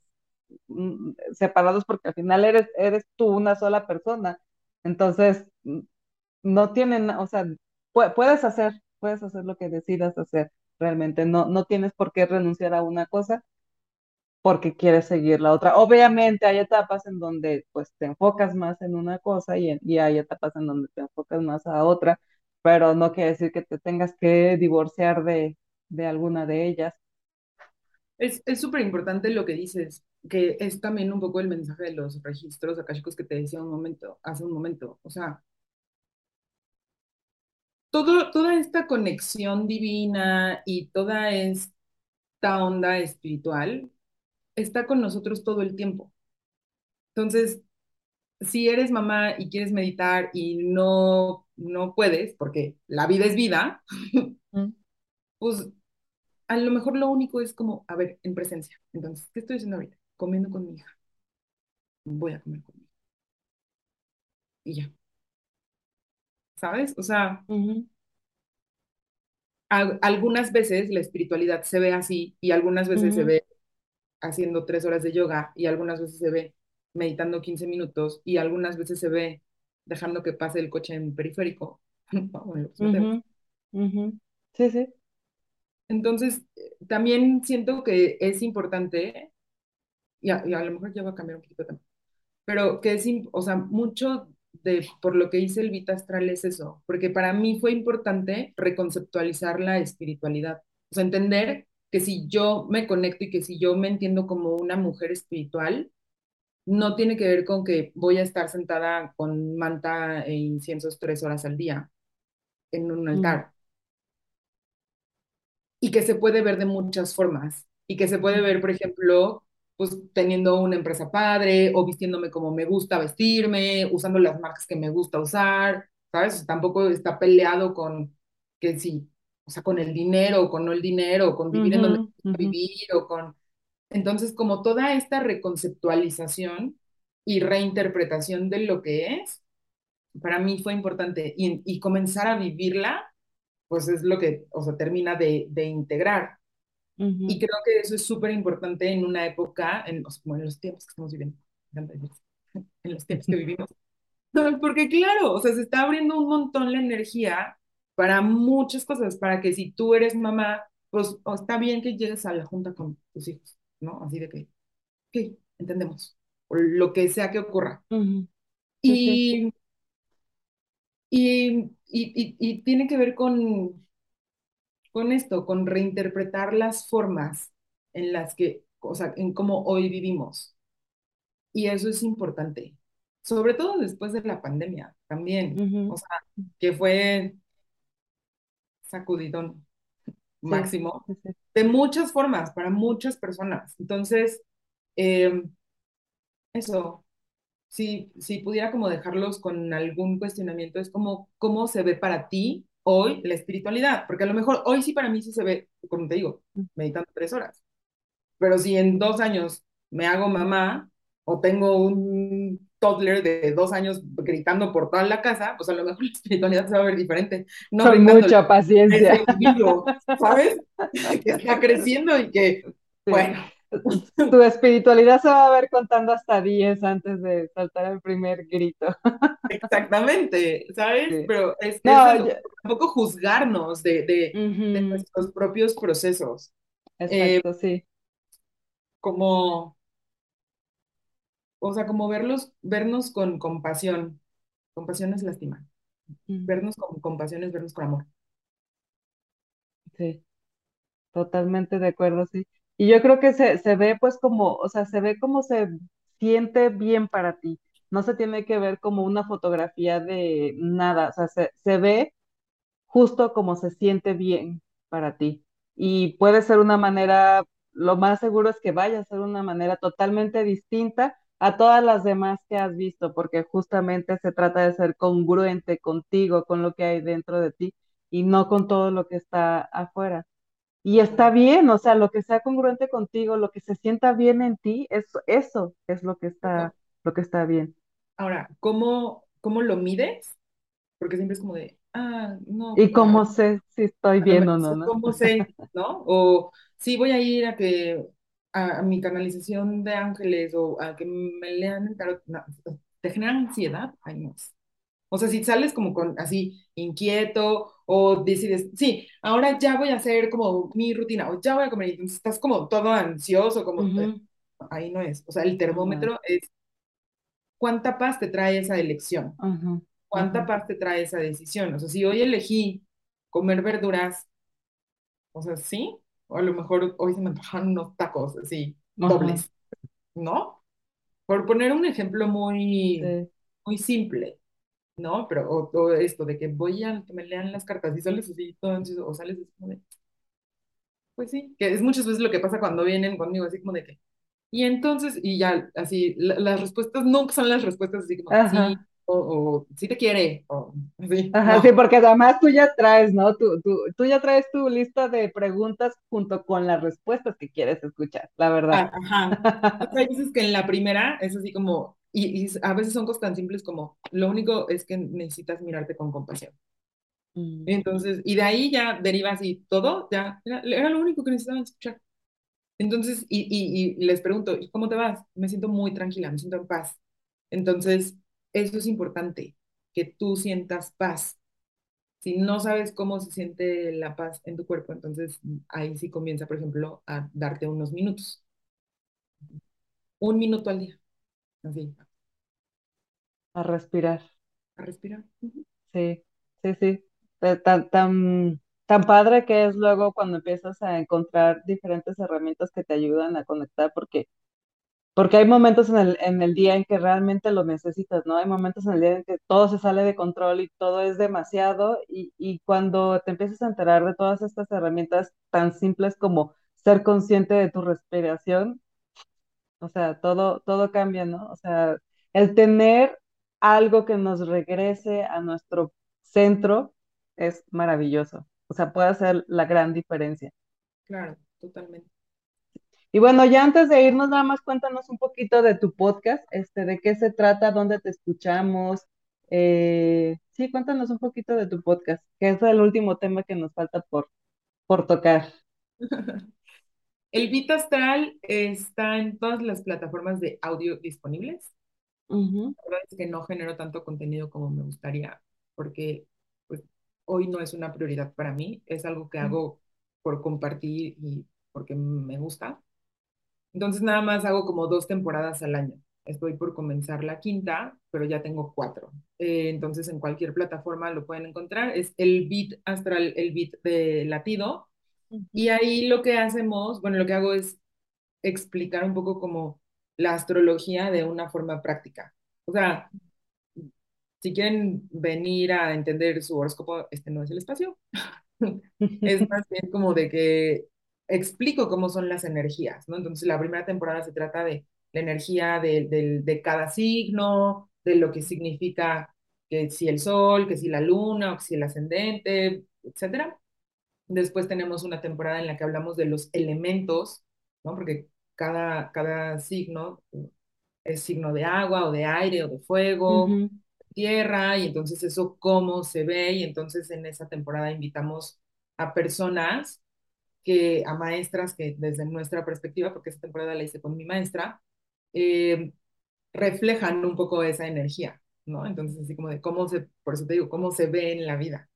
Speaker 2: mm, separados porque al final eres, eres tú una sola persona. Entonces, mm, no tienen, o sea, puedes hacer, puedes hacer lo que decidas hacer realmente, no, no tienes por qué renunciar a una cosa porque quieres seguir la otra. Obviamente hay etapas en donde pues te enfocas más en una cosa y, y hay etapas en donde te enfocas más a otra, pero no quiere decir que te tengas que divorciar de, de alguna de ellas.
Speaker 1: Es, es súper importante lo que dices, que es también un poco el mensaje de los registros akáshicos que te decía un momento, hace un momento. O sea, todo, toda esta conexión divina y toda esta onda espiritual está con nosotros todo el tiempo. Entonces, si eres mamá y quieres meditar y no, no puedes, porque la vida es vida, pues a lo mejor lo único es como, a ver, en presencia. Entonces, ¿qué estoy haciendo ahorita? Comiendo con mi hija. Voy a comer con mi hija. Y ya, ¿sabes? O sea, a- algunas veces la espiritualidad se ve así y algunas veces se ve haciendo tres horas de yoga y algunas veces se ve. meditando 15 minutos y algunas veces se ve dejando que pase el coche en periférico.
Speaker 2: Sí, sí.
Speaker 1: Entonces, también siento que es importante, y a, y a lo mejor ya va a cambiar un poquito también, pero que es, o sea, mucho de por lo que hice el Vita Astral es eso, porque para mí fue importante reconceptualizar la espiritualidad, o sea, entender que si yo me conecto y que si yo me entiendo como una mujer espiritual, no tiene que ver con que voy a estar sentada con manta e inciensos tres horas al día en un
Speaker 2: Mm,
Speaker 1: altar. Y que se puede ver de muchas formas y que se puede ver, por ejemplo, pues teniendo una empresa padre o vistiéndome como me gusta vestirme, usando las marcas que me gusta usar, ¿sabes? Tampoco está peleado con que sí, o sea, con el dinero o con no el dinero, o con vivir en donde
Speaker 2: ujú,
Speaker 1: me gusta
Speaker 2: ujú,
Speaker 1: vivir o con... Entonces, como toda esta reconceptualización y reinterpretación de lo que es, para mí fue importante y, y comenzar a vivirla pues es lo que, o sea, termina de, de integrar. Y creo que eso es súper importante en una época, en, o sea, como en los tiempos que estamos viviendo, en los tiempos que vivimos. Porque claro, o sea, se está abriendo un montón la energía para muchas cosas, para que si tú eres mamá, pues está bien que llegues a la junta con tus hijos, ¿no? Así de que, ok, entendemos, o lo que sea que ocurra. Y, y, y tiene que ver con, con esto, con reinterpretar las formas en las que, o sea, en cómo hoy vivimos. Y eso es importante, sobre todo después de la pandemia también, o sea, que fue sacudidón
Speaker 2: Sí,
Speaker 1: máximo,
Speaker 2: sí, sí.
Speaker 1: de muchas formas, para muchas personas. Entonces, eh, eso, si, si pudiera como dejarlos con algún cuestionamiento, es como, ¿cómo se ve para ti hoy la espiritualidad? Porque a lo mejor hoy sí para mí sí se ve, como te digo, meditando tres horas Pero si en dos años me hago mamá o tengo un toddler de dos años gritando por toda la casa, pues a lo mejor la espiritualidad se va a ver diferente, no
Speaker 2: Con mucha paciencia.
Speaker 1: individuo, ¿sabes? Que está creciendo y que,
Speaker 2: Sí.
Speaker 1: bueno,
Speaker 2: Tu espiritualidad se va a ver contando hasta 10 antes de saltar el primer grito.
Speaker 1: exactamente, ¿sabes?
Speaker 2: Sí.
Speaker 1: Pero es, es
Speaker 2: No, yo-
Speaker 1: tampoco juzgarnos de, de, nuestros propios procesos, eh,
Speaker 2: Exacto, sí.
Speaker 1: como, o sea, como verlos, vernos con compasión. Compasión es lástima. Vernos con compasión es vernos con amor.
Speaker 2: Sí, totalmente de acuerdo, sí. Y yo creo que se, se ve pues como, o sea, se ve como se siente bien para ti. No se tiene que ver como una fotografía de nada, o sea, se, se ve justo como se siente bien para ti. Y puede ser una manera, lo más seguro es que vaya a ser una manera totalmente distinta a todas las demás que has visto, porque justamente se trata de ser congruente contigo, con lo que hay dentro de ti y no con todo lo que está afuera. Y está bien, o sea, lo que sea congruente contigo, lo que se sienta bien en ti, eso, eso es lo que está, lo que está bien.
Speaker 1: Ahora, ¿cómo, cómo lo mides? Porque siempre es como de, ah, no,
Speaker 2: Y
Speaker 1: a,
Speaker 2: cómo sé si estoy bien o no, ¿no?
Speaker 1: ¿cómo sé? ¿No? O sí voy a ir a que a, a mi canalización de ángeles o a que me lean el tarot. No, ¿te genera ansiedad? Ay, no. O sea, si sales como con así inquieto o decides, sí, ahora ya voy a hacer como mi rutina o ya voy a comer, y entonces estás como todo ansioso, como ahí no es. O sea, el termómetro es cuánta paz te trae esa elección,
Speaker 2: Ujú,
Speaker 1: cuánta paz te trae esa decisión. O sea, si hoy elegí comer verduras, o sea, sí, o a lo mejor hoy se me antojan unos tacos así, dobles, ¿no? Por poner un ejemplo muy,
Speaker 2: sí.
Speaker 1: muy simple. ¿No? Pero o, o esto de que voy a que me lean las cartas y sales así todo ansioso, o sales así como de, pues sí, que es muchas veces lo que pasa cuando vienen conmigo, así como de que, y entonces, y ya, así, la- las respuestas nunca son las respuestas así como de sí,
Speaker 2: Ajá,
Speaker 1: o, o sí te quiere, o así,
Speaker 2: ajá, sí,
Speaker 1: no.
Speaker 2: porque además tú ya traes, ¿no? Tú, tú, tú ya traes tu lista de preguntas junto con las respuestas que quieres escuchar, la verdad.
Speaker 1: Ah, ajá. Hay veces que en la primera es así como, y, y a veces son cosas tan simples como, lo único es que necesitas mirarte con compasión.
Speaker 2: Mm,
Speaker 1: Entonces, y de ahí ya deriva así todo, ya, era, era lo único que necesitaban escuchar. Entonces, y, y, y les pregunto, ¿y cómo te vas? Me siento muy tranquila, me siento en paz. Entonces, eso es importante, que tú sientas paz. Si no sabes cómo se siente la paz en tu cuerpo, entonces ahí sí comienza, por ejemplo, a darte unos minutos. Un minuto al día, así,
Speaker 2: A respirar.
Speaker 1: a respirar.
Speaker 2: Sí, sí, sí. Tan, tan, tan padre que es luego cuando empiezas a encontrar diferentes herramientas que te ayudan a conectar, porque, porque hay momentos en el, en el día en que realmente lo necesitas, ¿no? Hay momentos en el día en que todo se sale de control y todo es demasiado, y, y cuando te empiezas a enterar de todas estas herramientas tan simples como ser consciente de tu respiración, o sea, todo, todo cambia, ¿no? O sea, el tener algo que nos regrese a nuestro centro es maravilloso. O sea, puede hacer la gran diferencia.
Speaker 1: Claro, totalmente.
Speaker 2: Y bueno, ya antes de irnos, nada más cuéntanos un poquito de tu podcast, este, de qué se trata, dónde te escuchamos. Eh, sí, cuéntanos un poquito de tu podcast, que es el último tema que nos falta por, por tocar.
Speaker 1: El Beat Astral está en todas las plataformas de audio disponibles. La verdad es que no genero tanto contenido como me gustaría, porque pues, hoy no es una prioridad para mí, es algo que hago por compartir y porque me gusta. Entonces nada más hago como dos temporadas al año. Estoy por comenzar la quinta, pero ya tengo cuatro. Eh, entonces en cualquier plataforma lo pueden encontrar. Es el Beat Astral, el Beat de latido. Y ahí lo que hacemos, bueno, lo que hago es explicar un poco como la astrología de una forma práctica. O sea, si quieren venir a entender su horóscopo, este no es el espacio. Es más bien como de que explico cómo son las energías, ¿no? Entonces, la primera temporada se trata de la energía de, de, de cada signo, de lo que significa que si el sol, que si la luna, o que si el ascendente, etcétera. Después tenemos una temporada en la que hablamos de los elementos, ¿no? Porque cada, cada signo es signo de agua o de aire o de fuego, tierra, y entonces eso cómo se ve, y entonces en esa temporada invitamos a personas que, a maestras que desde nuestra perspectiva, porque esa temporada la hice con mi maestra, eh, reflejan un poco esa energía, ¿no? Entonces así como de cómo se, por eso te digo, cómo se ve en la vida.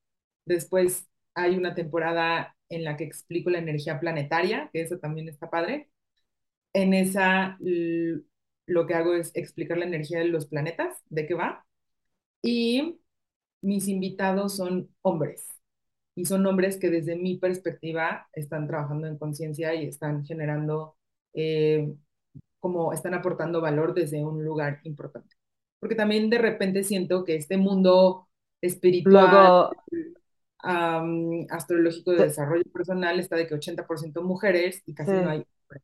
Speaker 1: Después hay una temporada en la que explico la energía planetaria, que eso también está padre. En esa lo que hago es explicar la energía de los planetas, de qué va, y mis invitados son hombres, y son hombres que desde mi perspectiva están trabajando en conciencia y están generando, eh, como están aportando valor desde un lugar importante. Porque también de repente siento que este mundo espiritual,
Speaker 2: Luego,
Speaker 1: am, astrológico de desarrollo personal está de que 80% mujeres y
Speaker 2: sí,
Speaker 1: casi no hay hombres.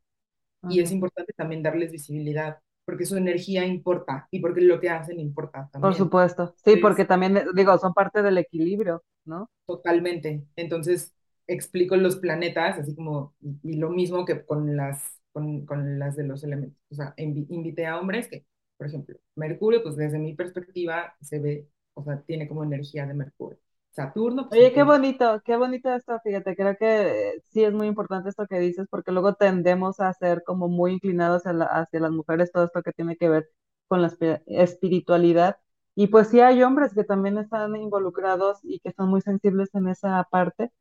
Speaker 1: Y es importante también darles visibilidad, porque su energía importa y porque lo que hacen importa
Speaker 2: Por
Speaker 1: también.
Speaker 2: supuesto, sí, porque también, eh, digo, son parte del equilibrio, ¿no?
Speaker 1: totalmente. Entonces, explico los planetas, así como, y, lo mismo que con las, con, con las de los elementos. O sea, invi- invité a hombres que, por ejemplo, Mercurio, pues desde mi perspectiva se ve, o sea, tiene como energía de Mercurio. Saturno, pues
Speaker 2: Oye, qué bonito, qué bonito esto, fíjate, creo que eh, sí es muy importante esto que dices, porque luego tendemos a ser como muy inclinados hacia, la- hacia las mujeres, todo esto que tiene que ver con la espi- espiritualidad. Y pues sí hay hombres que también están involucrados y que son muy sensibles en esa parte.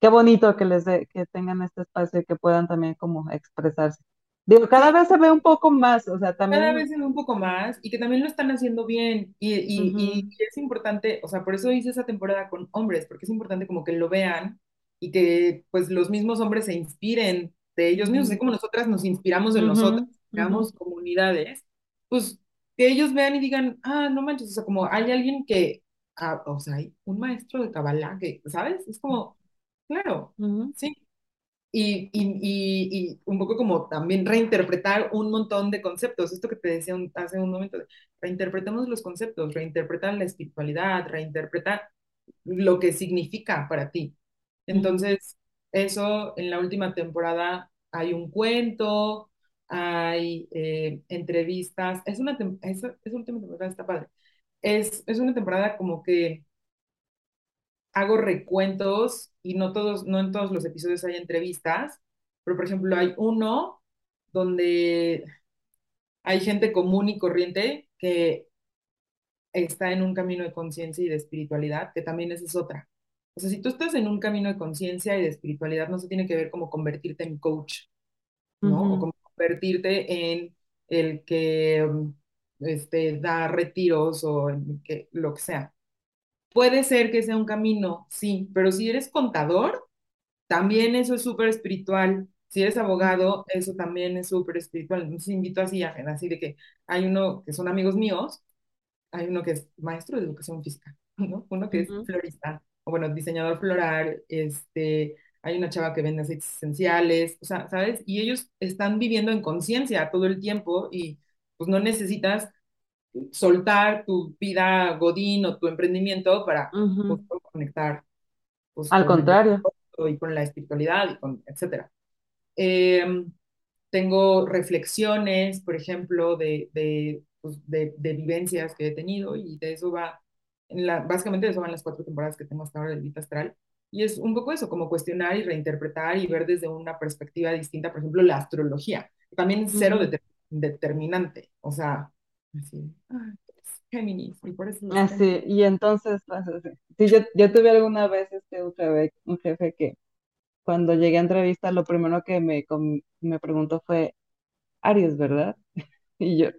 Speaker 2: Qué bonito que les dé, que tengan este espacio y que puedan también como expresarse. Digo, cada vez se ve un poco más, o sea,
Speaker 1: cada
Speaker 2: también,
Speaker 1: vez se ve un poco más y que también lo están haciendo bien. Y, y, es importante, o sea, por eso hice esa temporada con hombres, porque es importante como que lo vean y que pues los mismos hombres se inspiren de ellos mismos, así como nosotras nos inspiramos de
Speaker 2: ujú,
Speaker 1: nosotras,
Speaker 2: ujú,
Speaker 1: creamos comunidades, pues que ellos vean y digan, ah, no manches, o sea, como hay alguien que, ah, o sea, hay un maestro de Kabbalah que, ¿sabes? Es como, claro, sí, y, y, y, y un poco como también reinterpretar un montón de conceptos. Esto que te decía un- hace un momento, reinterpretamos los conceptos, reinterpretar la espiritualidad, reinterpretar lo que significa para ti. Entonces, eso en la última temporada hay un cuento, hay eh, entrevistas. Es una, esa, esa última temporada está padre. Es, es una temporada como que hago recuentos y no todos, no en todos los episodios hay entrevistas, pero por ejemplo hay uno donde hay gente común y corriente que está en un camino de conciencia y de espiritualidad, que también esa es otra. O sea, si tú estás en un camino de conciencia y de espiritualidad, no se tiene que ver como convertirte en coach, ¿no? O como convertirte en el que este, da retiros o en que, lo que sea. Puede ser que sea un camino, sí, pero si eres contador, también eso es súper espiritual. Si eres abogado, eso también es súper espiritual. Entonces invito así a así de que hay uno que son amigos míos, hay uno que es maestro de educación física, ¿no? Uno que es
Speaker 2: ujú,
Speaker 1: florista, o bueno, diseñador floral, este, hay una chava que vende aceites esenciales, o sea, ¿sabes? Y ellos están viviendo en conciencia todo el tiempo y pues no necesitas soltar tu vida godín o tu emprendimiento para
Speaker 2: ujú.
Speaker 1: justo conectar pues,
Speaker 2: Al
Speaker 1: con
Speaker 2: contrario.
Speaker 1: y con la espiritualidad y con etcétera. Eh, tengo reflexiones, por ejemplo, de, de, pues, de, de, vivencias que he tenido y de eso va, en la, básicamente de eso van las cuatro temporadas que tengo hasta ahora del Vita Astral. Y es un poco eso, como cuestionar y reinterpretar y ver desde una perspectiva distinta, por ejemplo, la astrología. También es cero
Speaker 2: Ujú.
Speaker 1: de, determinante, o sea, así, ah, Géminis, y por eso.
Speaker 2: Así, y entonces, pues. Sí, yo, yo tuve alguna vez este, un jefe, un jefe que cuando llegué a entrevista, lo primero que me, me preguntó fue, Aries, ¿verdad? Y yo,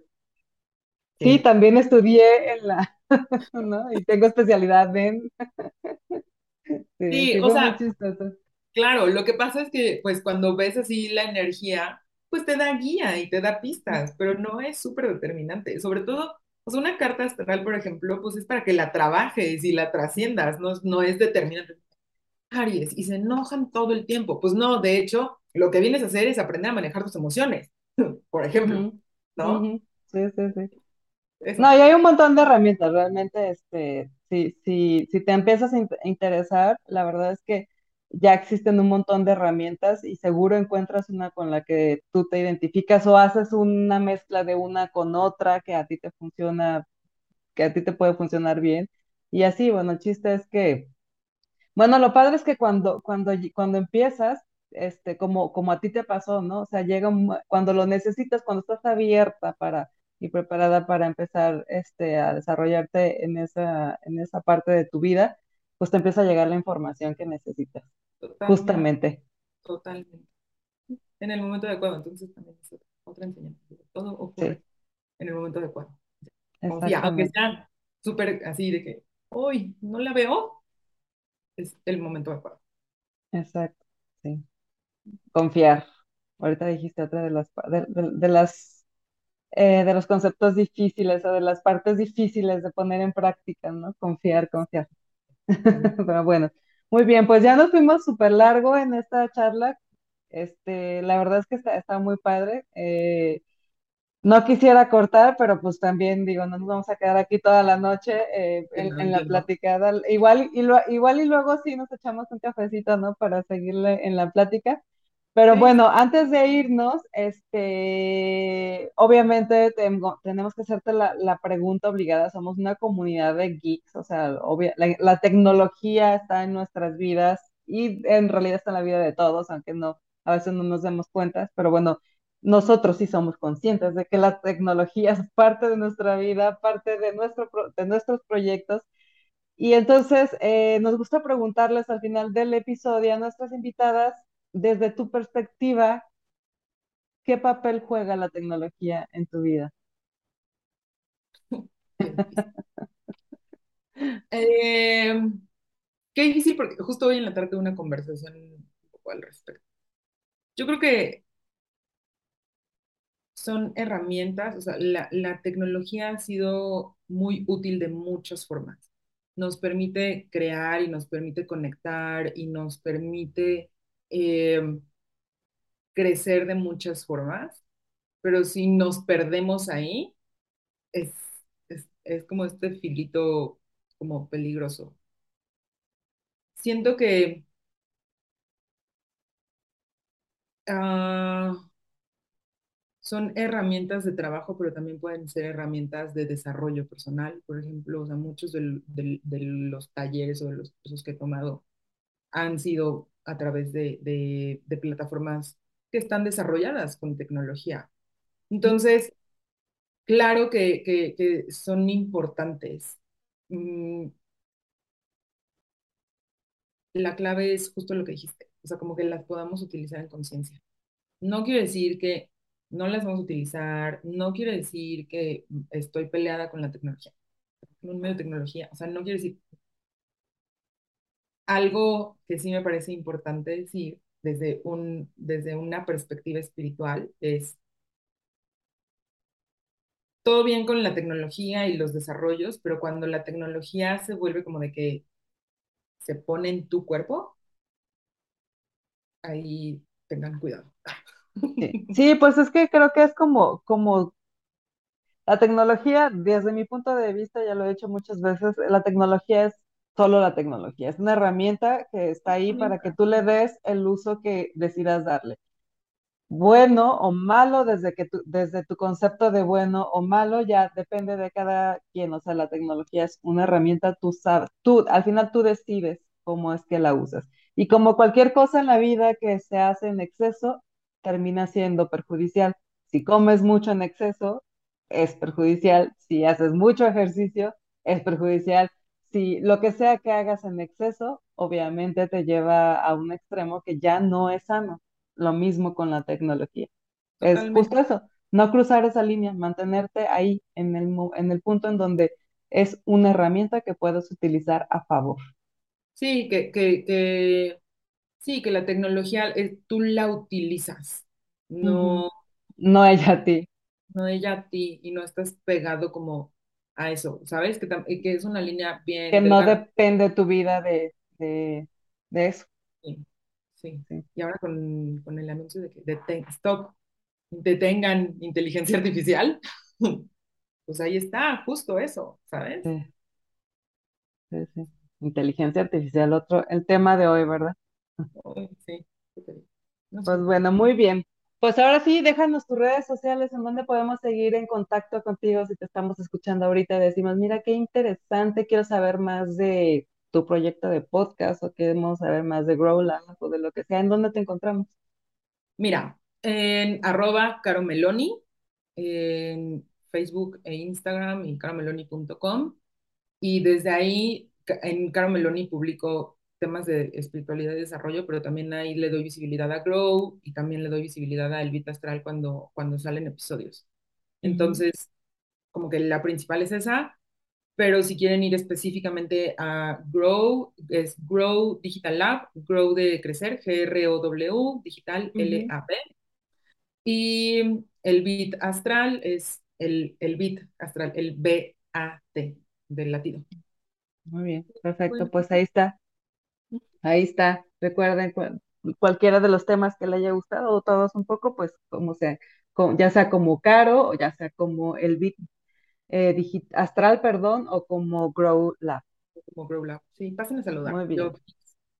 Speaker 2: sí,
Speaker 1: Sí.
Speaker 2: también estudié en la, ¿no? Y tengo especialidad en, sí,
Speaker 1: o sea. Claro, lo que pasa es que pues cuando ves así la energía, pues te da guía y te da pistas, pero no es súper determinante. Sobre todo, pues una carta astral, por ejemplo, pues es para que la trabajes y la trasciendas, no, no es determinante. Aries, y se enojan todo el tiempo. Pues no, de hecho, lo que vienes a hacer es aprender a manejar tus emociones, por ejemplo, ¿no?
Speaker 2: Sí, sí, sí. No, y hay un montón de herramientas, realmente, este, si, si, si te empiezas a in- a interesar, la verdad es que ya existen un montón de herramientas y seguro encuentras una con la que tú te identificas o haces una mezcla de una con otra que a ti te funciona, que a ti te puede funcionar bien. Y así, bueno, el chiste es que bueno, lo padre es que cuando, cuando, cuando empiezas, este, como, como a ti te pasó, ¿no? O sea, llega un cuando lo necesitas, cuando estás abierta para y preparada para empezar este, a desarrollarte en esa, en esa parte de tu vida, pues te empieza a llegar la información que necesitas,
Speaker 1: Totalmente,
Speaker 2: justamente.
Speaker 1: totalmente. En el momento adecuado, entonces también es otra, enseñanza. Todo
Speaker 2: Sí,
Speaker 1: ocurre en el momento adecuado. aunque sea súper así de que, hoy no la veo, es el momento adecuado.
Speaker 2: exacto, sí. Confiar. Ahorita dijiste otra de las, de- de las, eh, de los conceptos difíciles o de las partes difíciles de poner en práctica, ¿no? Confiar, confiar. Pero bueno, muy bien, pues ya nos fuimos súper largo en esta charla. Este, la verdad es que está, está muy padre. Eh, no quisiera cortar, pero pues también digo, no nos vamos a quedar aquí toda la noche eh, en, en la platicada. Igual y, lo- igual y luego sí nos echamos un cafecito, ¿no? Para seguirle en la plática. Pero
Speaker 1: Sí,
Speaker 2: bueno, antes de irnos, este, obviamente tengo- tenemos que hacerte la, la pregunta obligada. Somos una comunidad de geeks, o sea, obvia- la, la tecnología está en nuestras vidas y en realidad está en la vida de todos, aunque no, a veces no nos demos cuenta, pero bueno, nosotros sí somos conscientes de que la tecnología es parte de nuestra vida, parte de, nuestro, de nuestros proyectos. Y entonces eh, nos gusta preguntarles al final del episodio a nuestras invitadas, desde tu perspectiva, ¿qué papel juega la tecnología en tu vida?
Speaker 1: Eh, qué difícil porque justo hoy en la tarde una conversación al respecto. Yo creo que son herramientas, o sea, la, la tecnología ha sido muy útil de muchas formas. Nos permite crear y nos permite conectar y nos permite eh, crecer de muchas formas, pero si nos perdemos ahí, es, es, es como este filito como peligroso. Siento que ah, son herramientas de trabajo, pero también pueden ser herramientas de desarrollo personal. Por ejemplo, muchos del- de los talleres o de los cursos que he tomado han sido a través de, de- plataformas que están desarrolladas con tecnología. Entonces, claro que, que, que son importantes. Mm, la clave es justo lo que dijiste, o sea, como que las podamos utilizar en conciencia. No quiere decir que no las vamos a utilizar, no quiere decir que estoy peleada con la tecnología, con un medio de tecnología, o sea, no quiere decir algo que sí me parece importante decir desde, un, desde una perspectiva espiritual es todo bien con la tecnología y los desarrollos, pero cuando la tecnología se vuelve como de que se pone en tu cuerpo, ahí tengan cuidado.
Speaker 2: Sí. pues es que creo que es como, como la tecnología, desde mi punto de vista, ya lo he dicho muchas veces, la tecnología es solo la tecnología, es una herramienta que está ahí para que tú le des el uso que decidas darle bueno o malo desde que tu, desde tu concepto de bueno o malo ya depende de cada quien, o sea, la tecnología es una herramienta, tú sabes, tú al final tú decides cómo es que la usas. Y como cualquier cosa en la vida que se hace en exceso, termina siendo perjudicial. Si comes mucho en exceso, es perjudicial. Si haces mucho ejercicio, es perjudicial. Si lo que sea que hagas en exceso, obviamente te lleva a un extremo que ya no es sano lo mismo con la tecnología. Es justo eso, no cruzar esa línea, mantenerte ahí en el, en el punto en donde es una herramienta que puedes utilizar a favor.
Speaker 1: Sí, que, que, sí, que la tecnología eh, tú la utilizas, no,
Speaker 2: no ella a ti.
Speaker 1: No ella a ti y no estás pegado como a eso, ¿sabes? Que, que es una línea bien.
Speaker 2: Que no depende tu vida de, de, de eso.
Speaker 1: Sí. Sí. Y ahora con, con, el anuncio de que deten, stop, detengan inteligencia artificial, pues ahí está, justo eso, ¿sabes?
Speaker 2: Sí. Sí, sí. Inteligencia artificial, otro, el tema de hoy, ¿verdad?
Speaker 1: sí.
Speaker 2: pues bueno, muy bien. Pues ahora sí, déjanos tus redes sociales en donde podemos seguir en contacto contigo si te estamos escuchando ahorita. Decimos, mira qué interesante, quiero saber más de tu proyecto de podcast o queremos saber más de Growland o de lo que sea, ¿en dónde te encontramos?
Speaker 1: Mira, en arroba caromeloni, en Facebook e Instagram y caromeloni.com. Y desde ahí, en Caromeloni publico temas de espiritualidad y desarrollo, pero también ahí le doy visibilidad a Grow y también le doy visibilidad a Elvita Astral cuando, cuando salen episodios. Entonces, como que la principal es esa pero si quieren ir específicamente a Grow, es Grow Digital Lab, Grow de crecer, G-R-O-W, Digital L-A-B. Y el bit astral es el, el bit astral, el B-A-T del latido.
Speaker 2: Muy bien, perfecto, pues ahí está. Ahí está. Recuerden, cualquiera de los temas que le haya gustado o todos un poco, pues como sea, ya sea como Caro o ya sea como el bit eh, Astral, perdón, o como Grow Lab.
Speaker 1: Como Grow Lab, sí, pasen a saludar. Muy bien.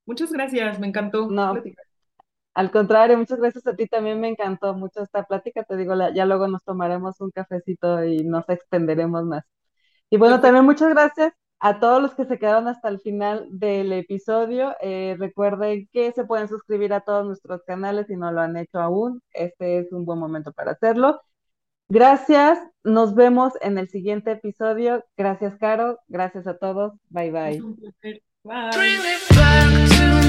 Speaker 1: muchas gracias, me encantó.
Speaker 2: No, al contrario, muchas gracias a ti también, me encantó mucho esta plática, te digo, ya luego nos tomaremos un cafecito y nos extenderemos más. Y bueno, también muchas gracias a todos los que se quedaron hasta el final del episodio. Eh, recuerden que se pueden suscribir a todos nuestros canales si no lo han hecho aún. Este es un buen momento para hacerlo. Gracias, nos vemos en el siguiente episodio. Gracias, Caro. Gracias a todos. Bye bye.
Speaker 1: Bye.